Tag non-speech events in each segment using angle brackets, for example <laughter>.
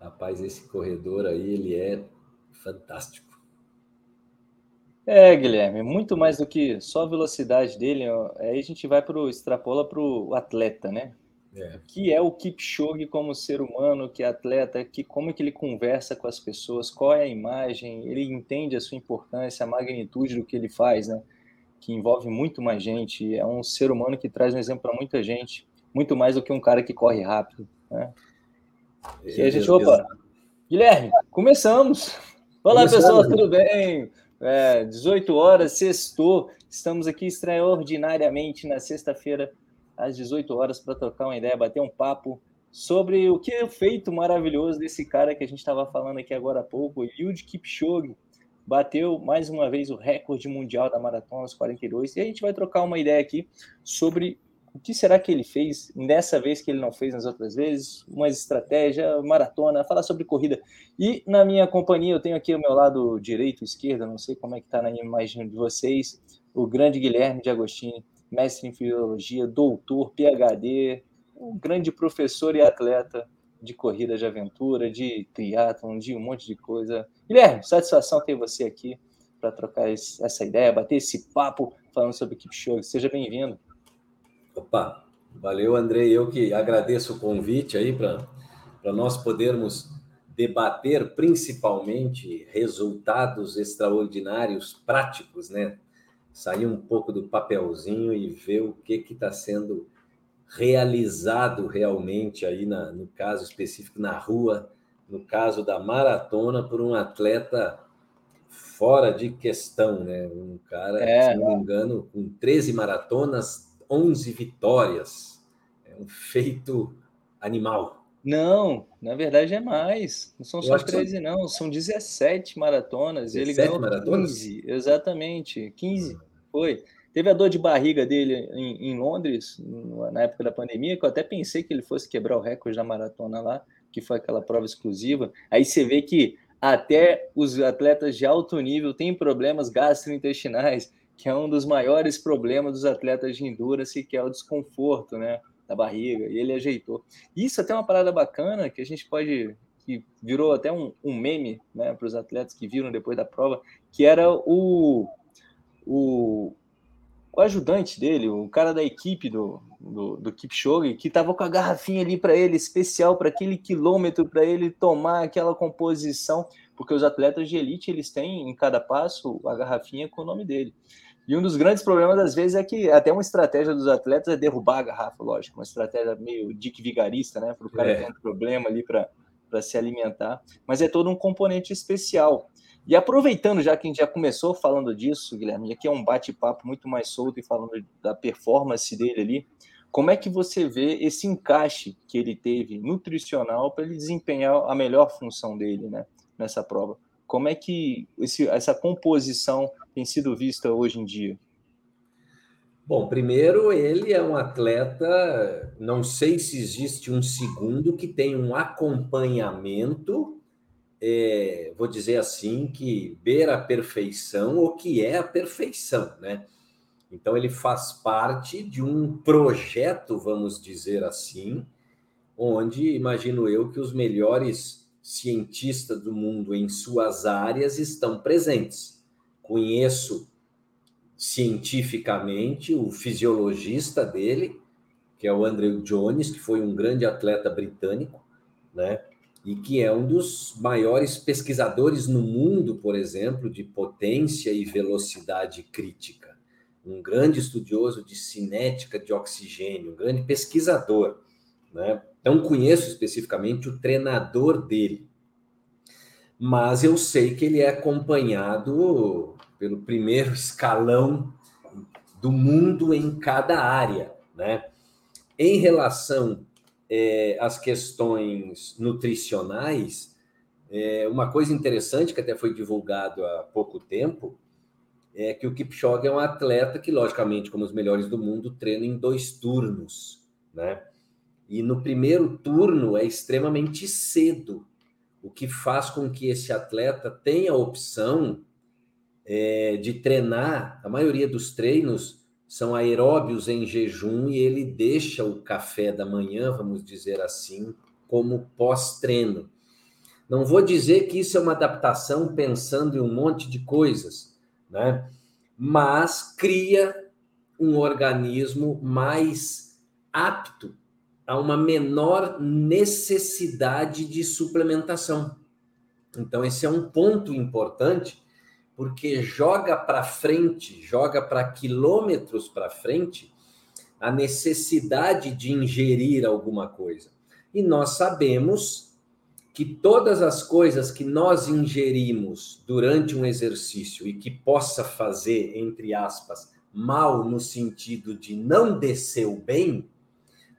Rapaz, esse corredor aí, ele é fantástico. É, Guilherme, muito mais do que só a velocidade dele. Ó, aí a gente vai para o extrapola para o atleta, né? É. Que é o Kipchoge como ser humano, que é atleta, que como é que ele conversa com as pessoas, qual é a imagem, ele entende a sua importância, a magnitude do que ele faz, né? Que envolve muito mais gente. É um ser humano que traz um exemplo para muita gente, muito mais do que um cara que corre rápido, né? E a gente, opa, Guilherme, começamos. Olá, pessoal, tudo bem? É, 18 horas, sextou. Estamos aqui extraordinariamente na sexta-feira, às 18 horas, para trocar uma ideia, bater um papo sobre o que é o feito maravilhoso desse cara que a gente estava falando aqui agora há pouco, Yud Kipchoge. Bateu mais uma vez o recorde mundial da maratona aos 42. E a gente vai trocar uma ideia aqui sobre o que será que ele fez nessa vez que ele não fez nas outras vezes? Uma estratégia, maratona, falar sobre corrida. E na minha companhia, eu tenho aqui ao meu lado direito, esquerdo, não sei como é que está na imagem de vocês, o grande Guilherme de Agostini, mestre em filologia, doutor, PhD, um grande professor e atleta de corrida de aventura, de triatlon, de um monte de coisa. Guilherme, satisfação ter você aqui para trocar essa ideia, bater esse papo falando sobre Kipchoge. Seja bem-vindo. Opa, valeu, Andrei. Eu que agradeço o convite aí para nós podermos debater principalmente resultados extraordinários, práticos, né? Sair um pouco do papelzinho e ver o que está sendo realizado realmente aí, na, no caso específico, na rua, no caso da maratona, por um atleta fora de questão, né? Um cara, é, se não me engano, com 13 maratonas, 11 vitórias. É um feito animal. Não, na verdade é mais. Não são só 13, são... não. São 17 maratonas. 17 ele ganhou maratonas? 15, exatamente. 15 hum. foi. Teve a dor de barriga dele em, em, Londres, na época da pandemia, que eu até pensei que ele fosse quebrar o recorde da maratona lá, que foi aquela prova exclusiva. Aí você vê que até os atletas de alto nível têm problemas gastrointestinais que é um dos maiores problemas dos atletas de endurance, que é o desconforto, né, da barriga, e ele ajeitou. Isso até é uma parada bacana que a gente pode que virou até um, um meme, né, para os atletas que viram depois da prova, que era o, o, o ajudante dele, o cara da equipe do, do, do Kipchoge, que estava com a garrafinha ali para ele, especial para aquele quilômetro, para ele tomar aquela composição, porque os atletas de elite, eles têm em cada passo a garrafinha com o nome dele. E um dos grandes problemas, às vezes, é que até uma estratégia dos atletas é derrubar a garrafa, lógico, uma estratégia meio dick vigarista, né? Para o cara é. ter um problema ali para se alimentar. Mas é todo um componente especial. E aproveitando, já que a gente já começou falando disso, Guilherme, e aqui é um bate-papo muito mais solto e falando da performance dele ali, como é que você vê esse encaixe que ele teve nutricional para ele desempenhar a melhor função dele né, nessa prova? Como é que esse, essa composição tem sido vista hoje em dia? Bom, primeiro, ele é um atleta, não sei se existe um segundo que tem um acompanhamento, é, vou dizer assim, que beira a perfeição ou que é a perfeição, né? Então, ele faz parte de um projeto, vamos dizer assim, onde imagino eu que os melhores cientistas do mundo em suas áreas estão presentes. Conheço cientificamente o fisiologista dele, que é o Andrew Jones, que foi um grande atleta britânico, né? E que é um dos maiores pesquisadores no mundo, por exemplo, de potência e velocidade crítica. Um grande estudioso de cinética de oxigênio, um grande pesquisador, né? Não conheço especificamente o treinador dele, mas eu sei que ele é acompanhado pelo primeiro escalão do mundo em cada área, né? Em relação é, às questões nutricionais, é, uma coisa interessante que até foi divulgado há pouco tempo é que o Kipchoge é um atleta que, logicamente, como os melhores do mundo, treina em dois turnos, né? E no primeiro turno é extremamente cedo, o que faz com que esse atleta tenha a opção é, de treinar. A maioria dos treinos são aeróbios em jejum e ele deixa o café da manhã, vamos dizer assim, como pós-treino. Não vou dizer que isso é uma adaptação pensando em um monte de coisas, né? Mas cria um organismo mais apto a uma menor necessidade de suplementação. Então, esse é um ponto importante, porque joga para frente, joga para quilômetros para frente a necessidade de ingerir alguma coisa. E nós sabemos que todas as coisas que nós ingerimos durante um exercício e que possa fazer, entre aspas, mal no sentido de não descer o bem,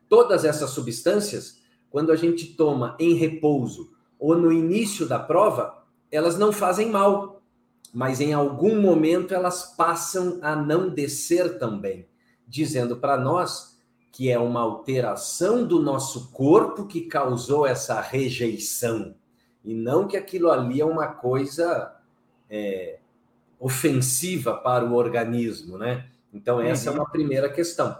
todas essas substâncias, quando a gente toma em repouso ou no início da prova, elas não fazem mal, mas em algum momento elas passam a não descer também, dizendo para nós que é uma alteração do nosso corpo que causou essa rejeição, e não que aquilo ali é uma coisa é, ofensiva para o organismo, né? Então, essa uhum. é uma primeira questão.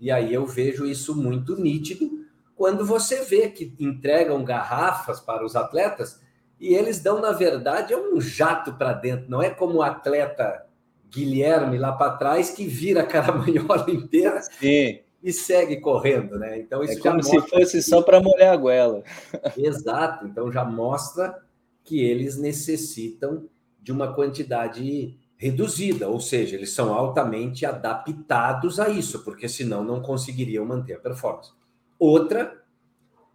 E aí eu vejo isso muito nítido quando você vê que entregam garrafas para os atletas e eles dão, na verdade, é um jato para dentro, não é como o atleta Guilherme lá para trás que vira a caramanhola <laughs> inteira Sim. e segue correndo, né? Então isso é como se fosse que... só para molhar a goela. <laughs> Exato, então já mostra que eles necessitam de uma quantidade reduzida, ou seja, eles são altamente adaptados a isso, porque senão não conseguiriam manter a performance. Outra,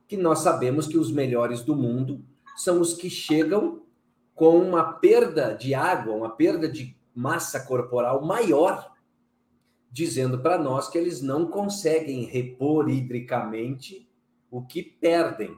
que nós sabemos que os melhores do mundo são os que chegam com uma perda de água, uma perda de massa corporal maior, dizendo para nós que eles não conseguem repor hidricamente o que perdem.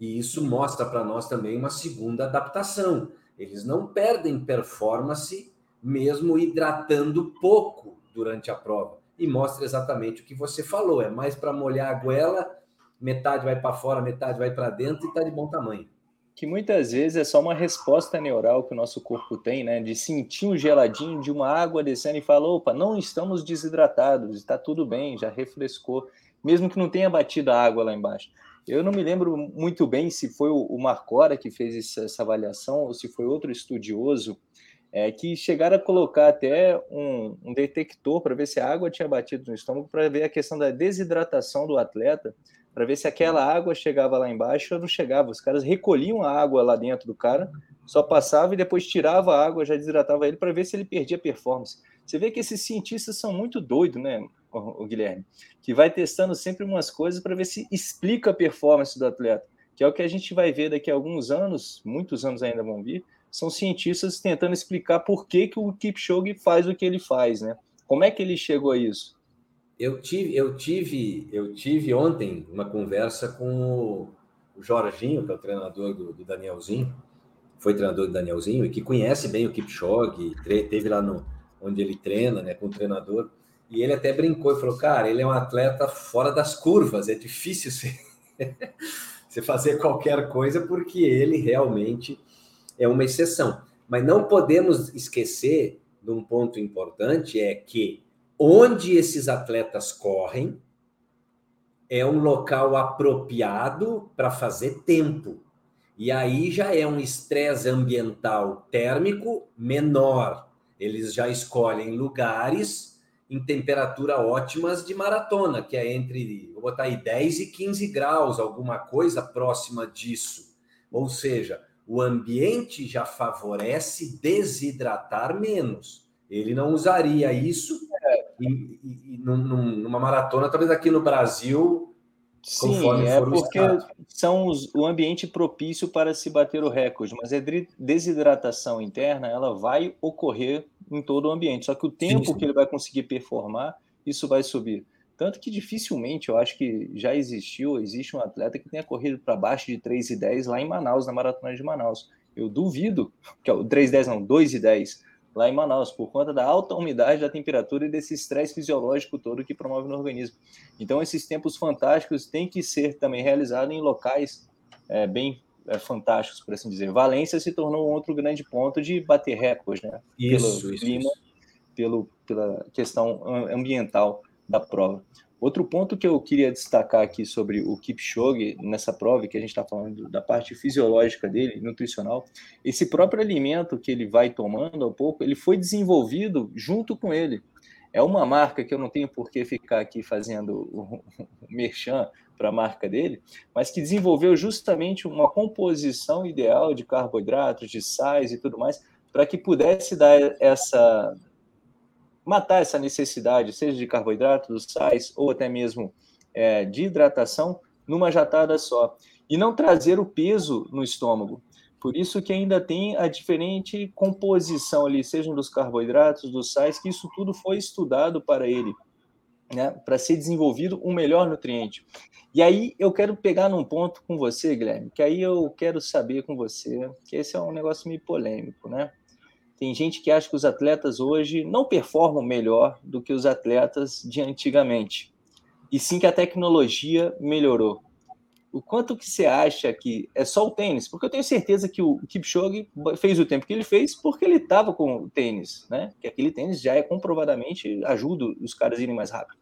E isso mostra para nós também uma segunda adaptação. Eles não perdem performance mesmo hidratando pouco durante a prova e mostra exatamente o que você falou. É mais para molhar a goela, metade vai para fora, metade vai para dentro e está de bom tamanho. Que muitas vezes é só uma resposta neural que o nosso corpo tem, né? De sentir um geladinho de uma água descendo e falar: opa, não estamos desidratados, está tudo bem, já refrescou, mesmo que não tenha batido a água lá embaixo. Eu não me lembro muito bem se foi o Marcora que fez essa avaliação ou se foi outro estudioso é, que chegaram a colocar até um, um detector para ver se a água tinha batido no estômago, para ver a questão da desidratação do atleta, para ver se aquela água chegava lá embaixo ou não chegava. Os caras recolhiam a água lá dentro do cara, só passava e depois tirava a água, já desidratava ele para ver se ele perdia performance. Você vê que esses cientistas são muito doidos, né, o, Guilherme? Que vai testando sempre umas coisas para ver se explica a performance do atleta, que é o que a gente vai ver daqui a alguns anos, muitos anos ainda vão vir, são cientistas tentando explicar por que, que o Kipchoge faz o que ele faz, né? Como é que ele chegou a isso? Eu tive, eu tive, eu tive ontem uma conversa com o Jorginho, que é o treinador do, do Danielzinho, foi treinador do Danielzinho e que conhece bem o Kipchoge, teve lá no onde ele treina, né, com o treinador. E ele até brincou e falou: "Cara, ele é um atleta fora das curvas, é difícil <laughs> você, você fazer qualquer coisa porque ele realmente é uma exceção. Mas não podemos esquecer de um ponto importante: é que onde esses atletas correm é um local apropriado para fazer tempo. E aí já é um estresse ambiental térmico menor. Eles já escolhem lugares em temperatura ótimas de maratona, que é entre, vou botar aí, 10 e 15 graus, alguma coisa próxima disso. Ou seja, o ambiente já favorece desidratar menos. Ele não usaria isso em, em, numa maratona, talvez aqui no Brasil. Sim, é porque são os, o ambiente propício para se bater o recorde, mas a desidratação interna ela vai ocorrer em todo o ambiente. Só que o tempo sim, sim. que ele vai conseguir performar, isso vai subir. Tanto que dificilmente, eu acho que já existiu, existe um atleta que tenha corrido para baixo de 3 e 10 lá em Manaus, na Maratona de Manaus. Eu duvido, <laughs> que é o 3 e 10 não, 2 e 10 lá em Manaus, por conta da alta umidade da temperatura e desse estresse fisiológico todo que promove no organismo. Então, esses tempos fantásticos têm que ser também realizados em locais é, bem é, fantásticos, por assim dizer. Valência se tornou outro grande ponto de bater recordes, né? Isso, pelo isso, clima, isso. Pelo, pela questão ambiental da prova. Outro ponto que eu queria destacar aqui sobre o Kipchoge nessa prova, que a gente está falando da parte fisiológica dele, nutricional, esse próprio alimento que ele vai tomando ao pouco, ele foi desenvolvido junto com ele. É uma marca que eu não tenho por que ficar aqui fazendo o merchan para a marca dele, mas que desenvolveu justamente uma composição ideal de carboidratos, de sais e tudo mais, para que pudesse dar essa matar essa necessidade, seja de carboidratos, sais ou até mesmo é, de hidratação, numa jatada só. E não trazer o peso no estômago. Por isso que ainda tem a diferente composição ali, sejam dos carboidratos, dos sais, que isso tudo foi estudado para ele, né, para ser desenvolvido um melhor nutriente. E aí eu quero pegar num ponto com você, Guilherme, que aí eu quero saber com você, que esse é um negócio meio polêmico, né? Tem gente que acha que os atletas hoje não performam melhor do que os atletas de antigamente. E sim que a tecnologia melhorou. O quanto que você acha que é só o tênis? Porque eu tenho certeza que o Kipchoge fez o tempo que ele fez porque ele estava com o tênis, né? Que aquele tênis já é comprovadamente ajuda os caras a irem mais rápido.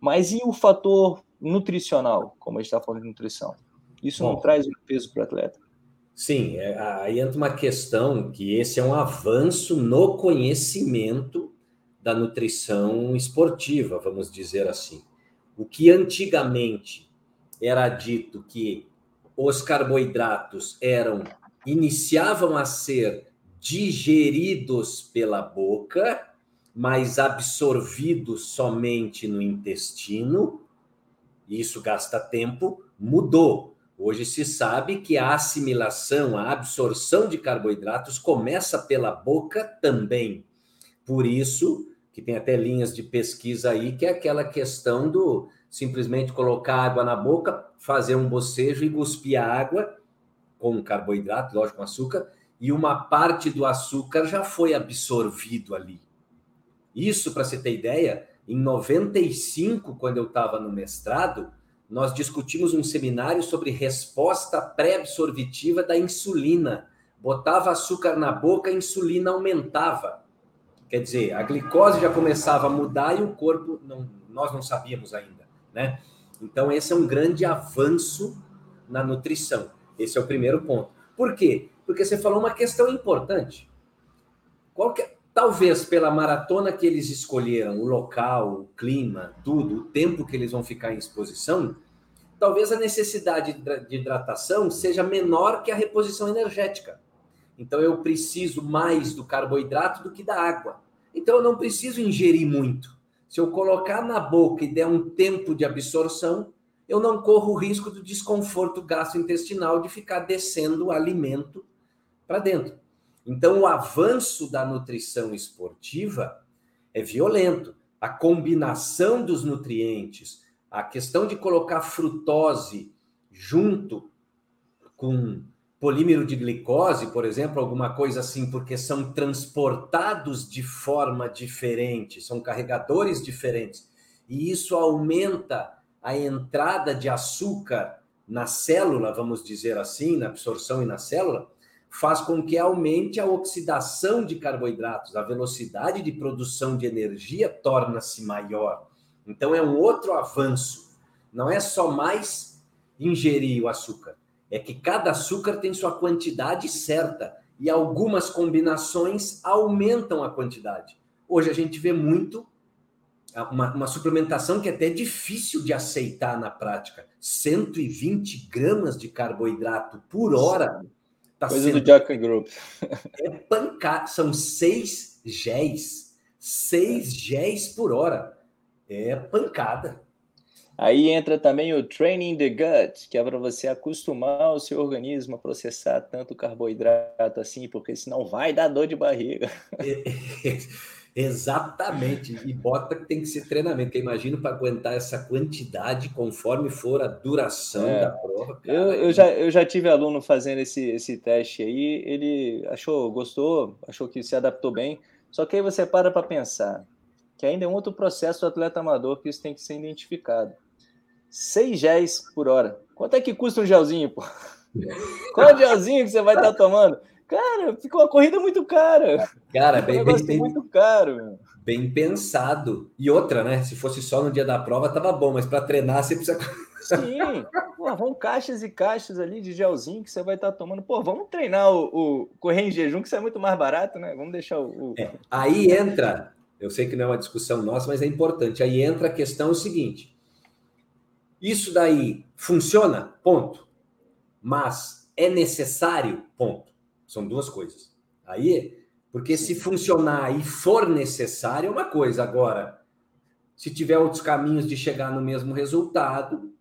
Mas e o fator nutricional, como a gente está falando de nutrição? Isso Bom, não traz peso para o atleta? Sim, é, aí entra uma questão que esse é um avanço no conhecimento da nutrição esportiva, vamos dizer assim. O que antigamente era dito que os carboidratos eram iniciavam a ser digeridos pela boca, mas absorvidos somente no intestino, isso gasta tempo, mudou. Hoje se sabe que a assimilação, a absorção de carboidratos começa pela boca também. Por isso que tem até linhas de pesquisa aí que é aquela questão do simplesmente colocar água na boca, fazer um bocejo e cuspir a água com carboidrato, lógico, com açúcar, e uma parte do açúcar já foi absorvido ali. Isso, para você ter ideia, em 95, quando eu estava no mestrado, nós discutimos um seminário sobre resposta pré-absorvitiva da insulina. Botava açúcar na boca, a insulina aumentava. Quer dizer, a glicose já começava a mudar e o corpo, não, nós não sabíamos ainda, né? Então, esse é um grande avanço na nutrição. Esse é o primeiro ponto. Por quê? Porque você falou uma questão importante. Qual que, é, talvez pela maratona que eles escolheram, o local, o clima, tudo, o tempo que eles vão ficar em exposição, talvez a necessidade de hidratação seja menor que a reposição energética. Então eu preciso mais do carboidrato do que da água. Então eu não preciso ingerir muito. Se eu colocar na boca e der um tempo de absorção, eu não corro o risco do desconforto gastrointestinal de ficar descendo o alimento para dentro. Então, o avanço da nutrição esportiva é violento. A combinação dos nutrientes, a questão de colocar frutose junto com polímero de glicose, por exemplo, alguma coisa assim, porque são transportados de forma diferente, são carregadores diferentes, e isso aumenta a entrada de açúcar na célula, vamos dizer assim, na absorção e na célula, faz com que aumente a oxidação de carboidratos, a velocidade de produção de energia torna-se maior. Então é um outro avanço. Não é só mais ingerir o açúcar, é que cada açúcar tem sua quantidade certa e algumas combinações aumentam a quantidade. Hoje a gente vê muito uma, uma, suplementação que é até difícil de aceitar na prática. 120 gramas de carboidrato por hora Tá Coisa sendo... do Jack Group. <laughs> É pancada. São seis géis. Seis géis por hora. É pancada. Aí entra também o training the gut, que é para você acostumar o seu organismo a processar tanto carboidrato assim, porque senão vai dar dor de barriga. <laughs> <laughs> Exatamente. E bota que tem que ser treinamento, que eu imagino para aguentar essa quantidade conforme for a duração é. da prova. Cara. Eu, eu, já, eu já tive aluno fazendo esse, esse teste aí, ele achou, gostou, achou que se adaptou bem. Só que aí você para para pensar que ainda é um outro processo do atleta amador que isso tem que ser identificado. 6 géis por hora. Quanto é que custa um gelzinho, pô? <laughs> Qual é gelzinho que você vai estar tá tomando? Cara, fica uma corrida muito cara. Cara, bem, um bem, bem, muito caro. Bem pensado. E outra, né? Se fosse só no dia da prova, tava bom, mas para treinar você precisa. <laughs> Sim, Pô, vão caixas e caixas ali de gelzinho que você vai estar tá tomando. Pô, vamos treinar o, o, correr em jejum, que isso é muito mais barato, né? Vamos deixar o. o... É, aí entra, eu sei que não é uma discussão nossa, mas é importante. Aí entra a questão o seguinte: isso daí funciona? Ponto. Mas é necessário? Ponto. São duas coisas. Aí, porque se funcionar e for necessário, é uma coisa. Agora, se tiver outros caminhos de chegar no mesmo resultado.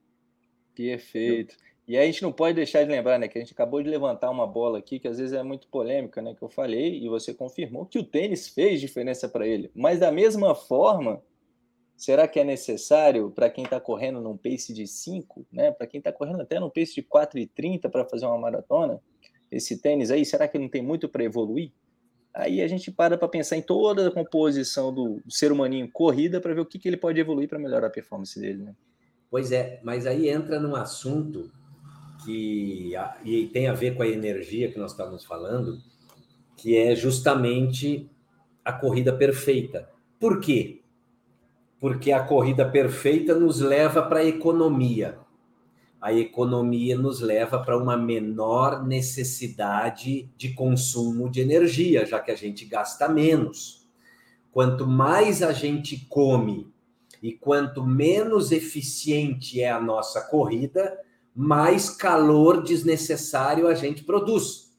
Perfeito. E a gente não pode deixar de lembrar, né, que a gente acabou de levantar uma bola aqui que às vezes é muito polêmica, né, que eu falei e você confirmou que o tênis fez diferença para ele. Mas da mesma forma, será que é necessário para quem está correndo num pace de 5, né, para quem está correndo até num pace de 4,30 para fazer uma maratona, esse tênis aí, será que não tem muito para evoluir? Aí a gente para para pensar em toda a composição do ser humaninho corrida para ver o que, que ele pode evoluir para melhorar a performance dele, né? Pois é, mas aí entra num assunto que e tem a ver com a energia que nós estamos falando, que é justamente a corrida perfeita. Por quê? Porque a corrida perfeita nos leva para a economia a economia nos leva para uma menor necessidade de consumo de energia, já que a gente gasta menos. Quanto mais a gente come e quanto menos eficiente é a nossa corrida, mais calor desnecessário a gente produz.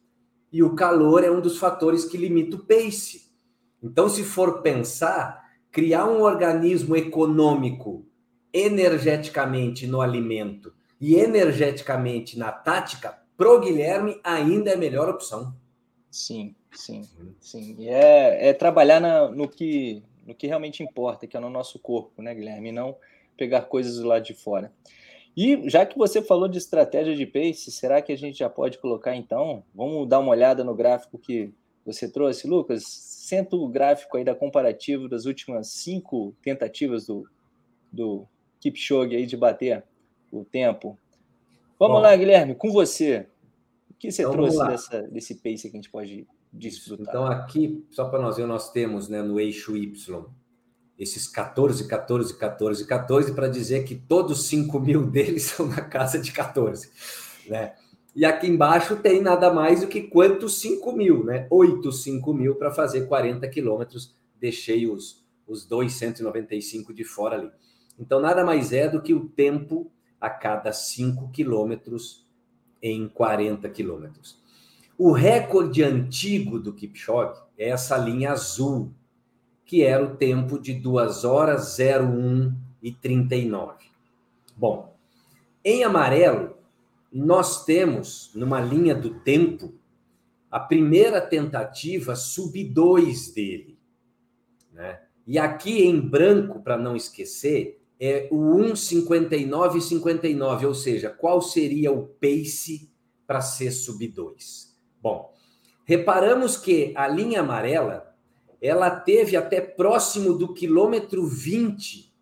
E o calor é um dos fatores que limita o pace. Então, se for pensar, criar um organismo econômico energeticamente no alimento e energeticamente na tática, pro Guilherme ainda é a melhor opção. Sim, sim, sim. E é, é trabalhar na, no, que, no que realmente importa, que é no nosso corpo, né, Guilherme? E não pegar coisas do lado de fora. E já que você falou de estratégia de pace, será que a gente já pode colocar então? Vamos dar uma olhada no gráfico que você trouxe, Lucas? Senta o gráfico aí da comparativo das últimas cinco tentativas do, do Kipchoge aí de bater o tempo. Vamos Bom, lá, Guilherme, com você. O que você então, trouxe dessa, desse pace que a gente pode desfrutar? Então, aqui, só para nós ver, nós temos né, no eixo Y esses 14, 14, 14, 14, para dizer que todos 5 mil <laughs> deles são na casa de 14. Né? E aqui embaixo tem nada mais do que quantos 5 mil, né? 8, 5 mil para fazer 40 quilômetros. Deixei os, os 295 de fora ali. Então, nada mais é do que o tempo a cada 5 quilômetros em 40 quilômetros. O recorde antigo do Kipchoge é essa linha azul, que era o tempo de 2 horas 01 e 39. Bom, em amarelo, nós temos numa linha do tempo a primeira tentativa sub 2 dele, né? E aqui em branco, para não esquecer, é o 1,59 59, ou seja, qual seria o pace para ser sub 2? Bom, reparamos que a linha amarela ela teve até próximo do quilômetro 20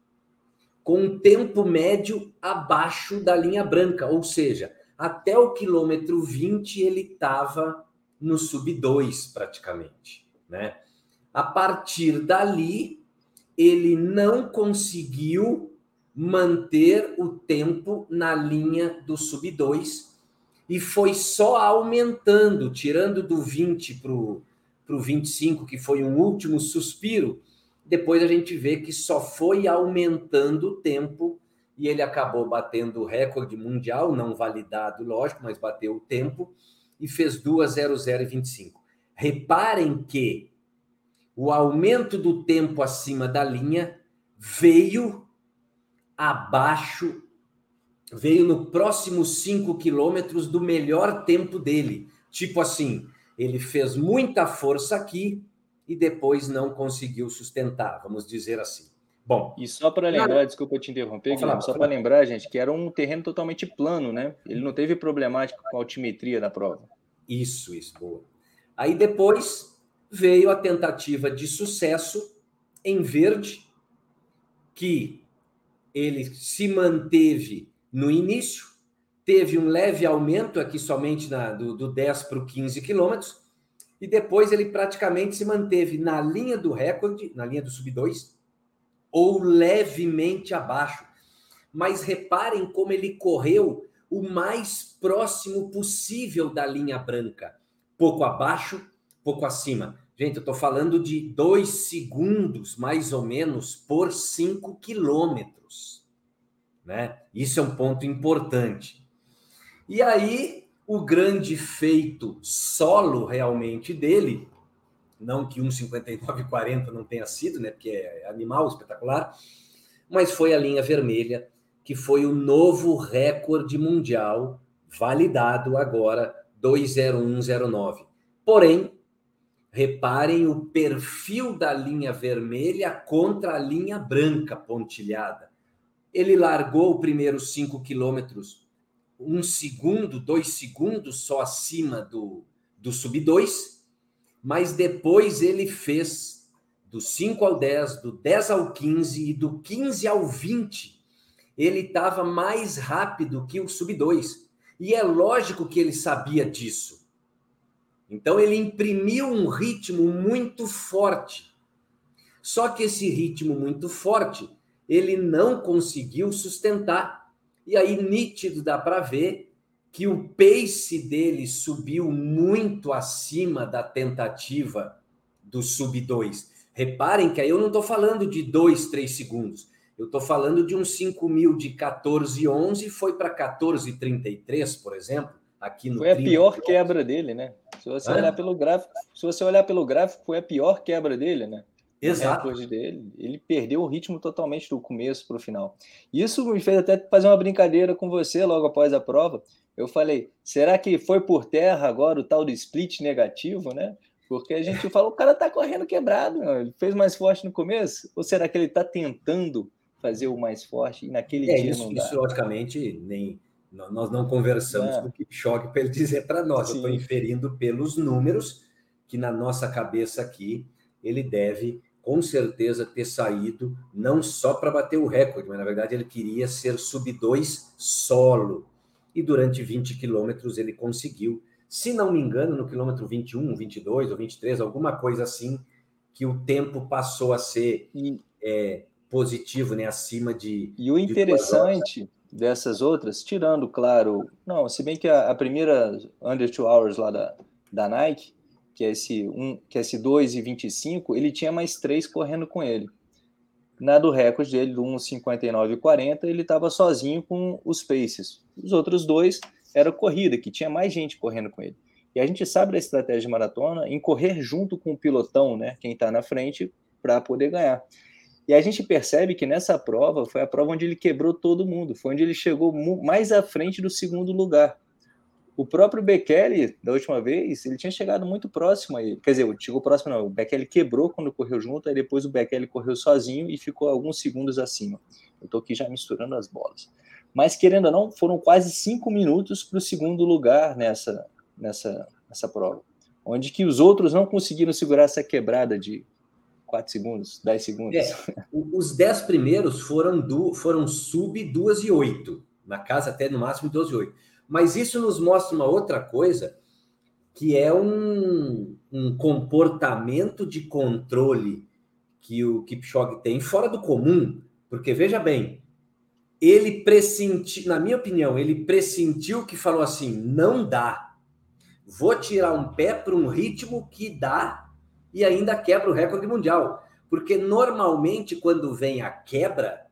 com um tempo médio abaixo da linha branca, ou seja, até o quilômetro 20 ele estava no sub 2 praticamente, né? A partir dali, ele não conseguiu manter o tempo na linha do sub 2 e foi só aumentando, tirando do 20 para o 25, que foi um último suspiro. Depois a gente vê que só foi aumentando o tempo e ele acabou batendo o recorde mundial, não validado, lógico, mas bateu o tempo e fez 2:00:25. Reparem que o aumento do tempo acima da linha veio abaixo, veio no próximo 5 quilômetros do melhor tempo dele. Tipo assim, ele fez muita força aqui e depois não conseguiu sustentar, vamos dizer assim. Bom. E só para lembrar, cara, desculpa te interromper, Guilherme, só para lembrar, gente, que era um terreno totalmente plano, né? Ele não teve problemática com a altimetria da prova. Isso, isso, boa. Aí depois veio a tentativa de sucesso em verde, que ele se manteve no início, teve um leve aumento aqui somente na, do, do 10 para o 15 quilômetros, e depois ele praticamente se manteve na linha do recorde, na linha do sub-2, ou levemente abaixo. Mas reparem como ele correu o mais próximo possível da linha branca, pouco abaixo, pouco acima. Gente, eu estou falando de dois segundos, mais ou menos, por cinco quilômetros. Né? Isso é um ponto importante. E aí, o grande feito solo realmente dele, não que 1,59,40 não tenha sido, né? porque é animal espetacular, mas foi a linha vermelha, que foi o novo recorde mundial, validado agora, 20109. Porém, Reparem o perfil da linha vermelha contra a linha branca pontilhada. Ele largou o primeiro cinco quilômetros um segundo, dois segundos só acima do, do sub 2, mas depois ele fez do 5 ao 10, do 10 ao 15 e do 15 ao 20. Ele estava mais rápido que o sub 2. E é lógico que ele sabia disso então ele imprimiu um ritmo muito forte. Só que esse ritmo muito forte, ele não conseguiu sustentar. E aí nítido dá para ver que o pace dele subiu muito acima da tentativa do sub 2. Reparem que aí eu não estou falando de 2, 3 segundos. Eu estou falando de um 5 mil de 14,11 foi para 14,33, por exemplo. Aqui no foi a pior quebra dele, né? Se você olhar pelo gráfico, se você olhar pelo gráfico, foi a pior quebra dele, né? Exato. Dele, ele perdeu o ritmo totalmente do começo para o final. Isso me fez até fazer uma brincadeira com você logo após a prova. Eu falei, será que foi por terra agora o tal do split negativo, né? Porque a gente fala, o cara tá correndo quebrado, ele fez mais forte no começo? Ou será que ele tá tentando fazer o mais forte e naquele é, dia isso, não dá? Isso, logicamente, nem nós não conversamos é. com o Kipchoge para ele dizer para nós. Sim. Eu estou inferindo pelos números que na nossa cabeça aqui ele deve com certeza ter saído não só para bater o recorde, mas na verdade ele queria ser sub 2 solo. E durante 20 quilômetros ele conseguiu. Se não me engano, no quilômetro 21, 22 ou 23, alguma coisa assim, que o tempo passou a ser é, positivo, né? Acima de. E o interessante dessas outras, tirando, claro, não, se bem que a, a, primeira Under Two Hours lá da, da Nike, que é esse, um, que é esse 2 e 25, ele tinha mais três correndo com ele. Na do recorde dele, do 1,59 e 40, ele estava sozinho com os paces. Os outros dois era corrida, que tinha mais gente correndo com ele. E a gente sabe da estratégia de maratona em correr junto com o pilotão, né? Quem está na frente, para poder ganhar. E a gente percebe que nessa prova foi a prova onde ele quebrou todo mundo, foi onde ele chegou mais à frente do segundo lugar. O próprio Bekele, da última vez, ele tinha chegado muito próximo a ele. Quer dizer, chegou próximo, não. O Bekele quebrou quando correu junto, aí depois o Bekele correu sozinho e ficou alguns segundos acima. Eu estou aqui já misturando as bolas. Mas, querendo ou não, foram quase cinco minutos para o segundo lugar nessa, nessa, nessa prova. Onde que os outros não conseguiram segurar essa quebrada de 4 segundos, 10 segundos. É, os 10 primeiros foram, do, foram sub 2 e 8, na casa até no máximo 12 e 8. Mas isso nos mostra uma outra coisa, que é um, um comportamento de controle que o Kipchoge tem fora do comum, porque veja bem, ele pressentiu, na minha opinião, ele pressentiu que falou assim: não dá, vou tirar um pé para um ritmo que dá e ainda quebra o recorde mundial. Porque normalmente, quando vem a quebra,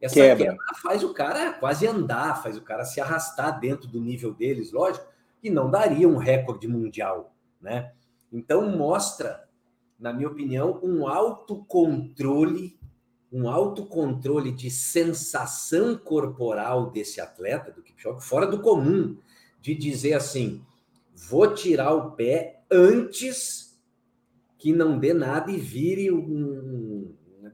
essa quebra. quebra faz o cara quase andar, faz o cara se arrastar dentro do nível deles, lógico, e não daria um recorde mundial, né? Então mostra, na minha opinião, um autocontrole, um autocontrole de sensação corporal desse atleta do Kipchoge, fora do comum, de dizer assim, vou tirar o pé antes que não dê nada e vire um, uma,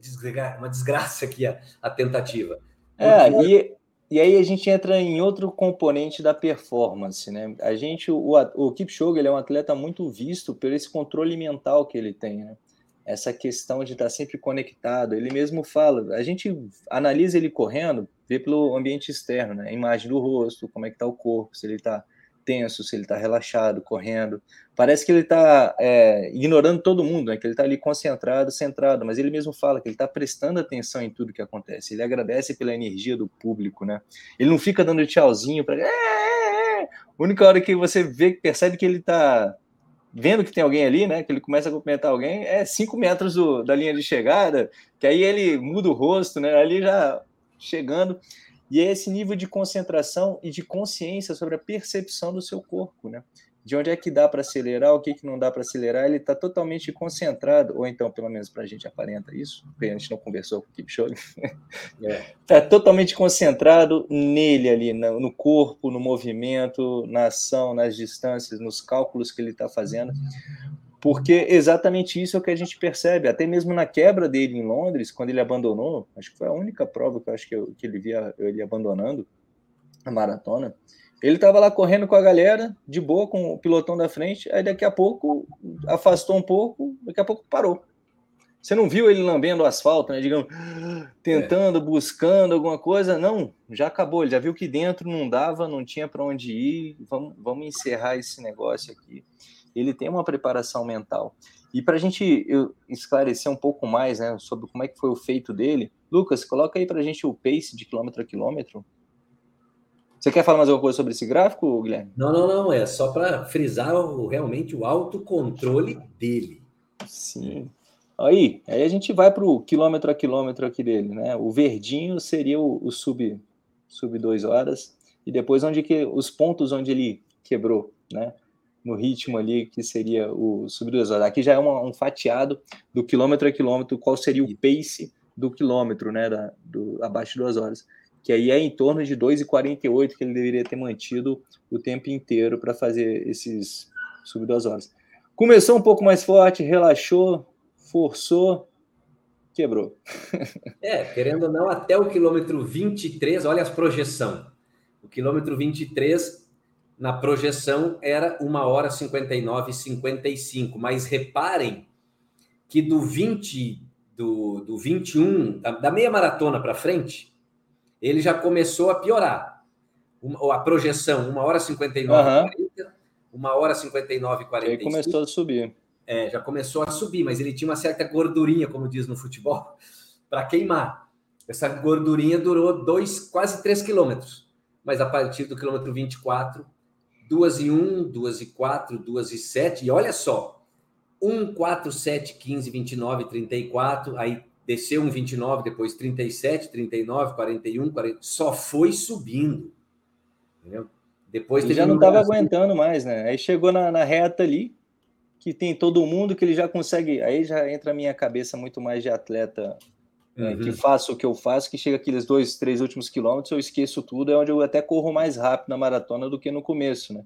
desgraça, aqui a, a tentativa. É, e, e aí a gente entra em outro componente da performance, né? A gente, o, o Kipchoge, ele é um atleta muito visto por esse controle mental que ele tem, né? Essa questão de estar sempre conectado. Ele mesmo fala, a gente analisa ele correndo, vê pelo ambiente externo, né? A imagem do rosto, como é que tá o corpo, se ele está tenso, se ele está relaxado, correndo. Parece que ele está é, ignorando todo mundo, né? que ele está ali concentrado, centrado, mas ele mesmo fala que ele está prestando atenção em tudo que acontece. Ele agradece pela energia do público, né? Ele não fica dando tchauzinho para. É, é, é. A única hora que você vê, percebe que ele está vendo que tem alguém ali, né? Que ele começa a cumprimentar alguém, é cinco metros do, da linha de chegada, que aí ele muda o rosto, né? Ali já chegando. E é esse nível de concentração e de consciência sobre a percepção do seu corpo, né? De onde é que dá para acelerar, o que, que não dá para acelerar, ele está totalmente concentrado, ou então, pelo menos para a gente aparenta isso, porque a gente não conversou com o Kipchoge, está <laughs> é. Tá totalmente concentrado nele ali, no corpo, no movimento, na ação, nas distâncias, nos cálculos que ele está fazendo, porque exatamente isso é o que a gente percebe, até mesmo na quebra dele em Londres, quando ele abandonou, acho que foi a única prova que eu acho que, eu, que ele via ele abandonando a maratona. Ele estava lá correndo com a galera, de boa, com o pilotão da frente, aí daqui a pouco afastou um pouco, daqui a pouco parou. Você não viu ele lambendo o asfalto, né? Digamos, tentando, é. buscando alguma coisa. Não, já acabou. Ele já viu que dentro não dava, não tinha para onde ir. Vamos, vamos encerrar esse negócio aqui ele tem uma preparação mental. E para a gente esclarecer um pouco mais né, sobre como é que foi o feito dele, Lucas, coloca aí para a gente o pace de quilômetro a quilômetro. Você quer falar mais alguma coisa sobre esse gráfico, Guilherme? Não, não, não. É só para frisar o, realmente o autocontrole dele. Sim. Aí, aí a gente vai para o quilômetro a quilômetro aqui dele, né? O verdinho seria o, o sub, sub 2 horas, e depois onde que os pontos onde ele quebrou, né? No ritmo ali que seria o sub duas horas. Aqui já é uma, um fatiado do quilômetro a quilômetro, qual seria o pace do quilômetro, né, da, do, abaixo de duas horas. Que aí é em torno de 2,48 que ele deveria ter mantido o tempo inteiro para fazer esses sub duas horas. Começou um pouco mais forte, relaxou, forçou, quebrou. <laughs> é, querendo ou não, até o quilômetro 23, olha as projeção. O quilômetro 23 na projeção era 1 hora 59 e 55, mas reparem que do 20 do, do 21, da, da meia maratona para frente, ele já começou a piorar. Uma, a projeção 1 hora 59 uhum. 40, 1 hora 59 e 45. Aí começou a subir. É, já começou a subir, mas ele tinha uma certa gordurinha, como diz no futebol, <laughs> para queimar. Essa gordurinha durou dois, quase 3 quilômetros. Mas a partir do quilômetro 24, 2 e 1, 2 e 4, 2 e 7, e olha só, 1, 4, 7, 15, 29, 34, aí desceu um 29, depois 37, 39, 41, 40, só foi subindo, entendeu? Depois ele já não estava aguentando mais, né? Aí chegou na, na, reta ali, que tem todo mundo que ele já consegue. Aí já entra a minha cabeça muito mais de atleta uhum. que faço o que eu faço, que chega aqueles dois, três últimos quilômetros, eu esqueço tudo, é onde eu até corro mais rápido na maratona do que no começo, né?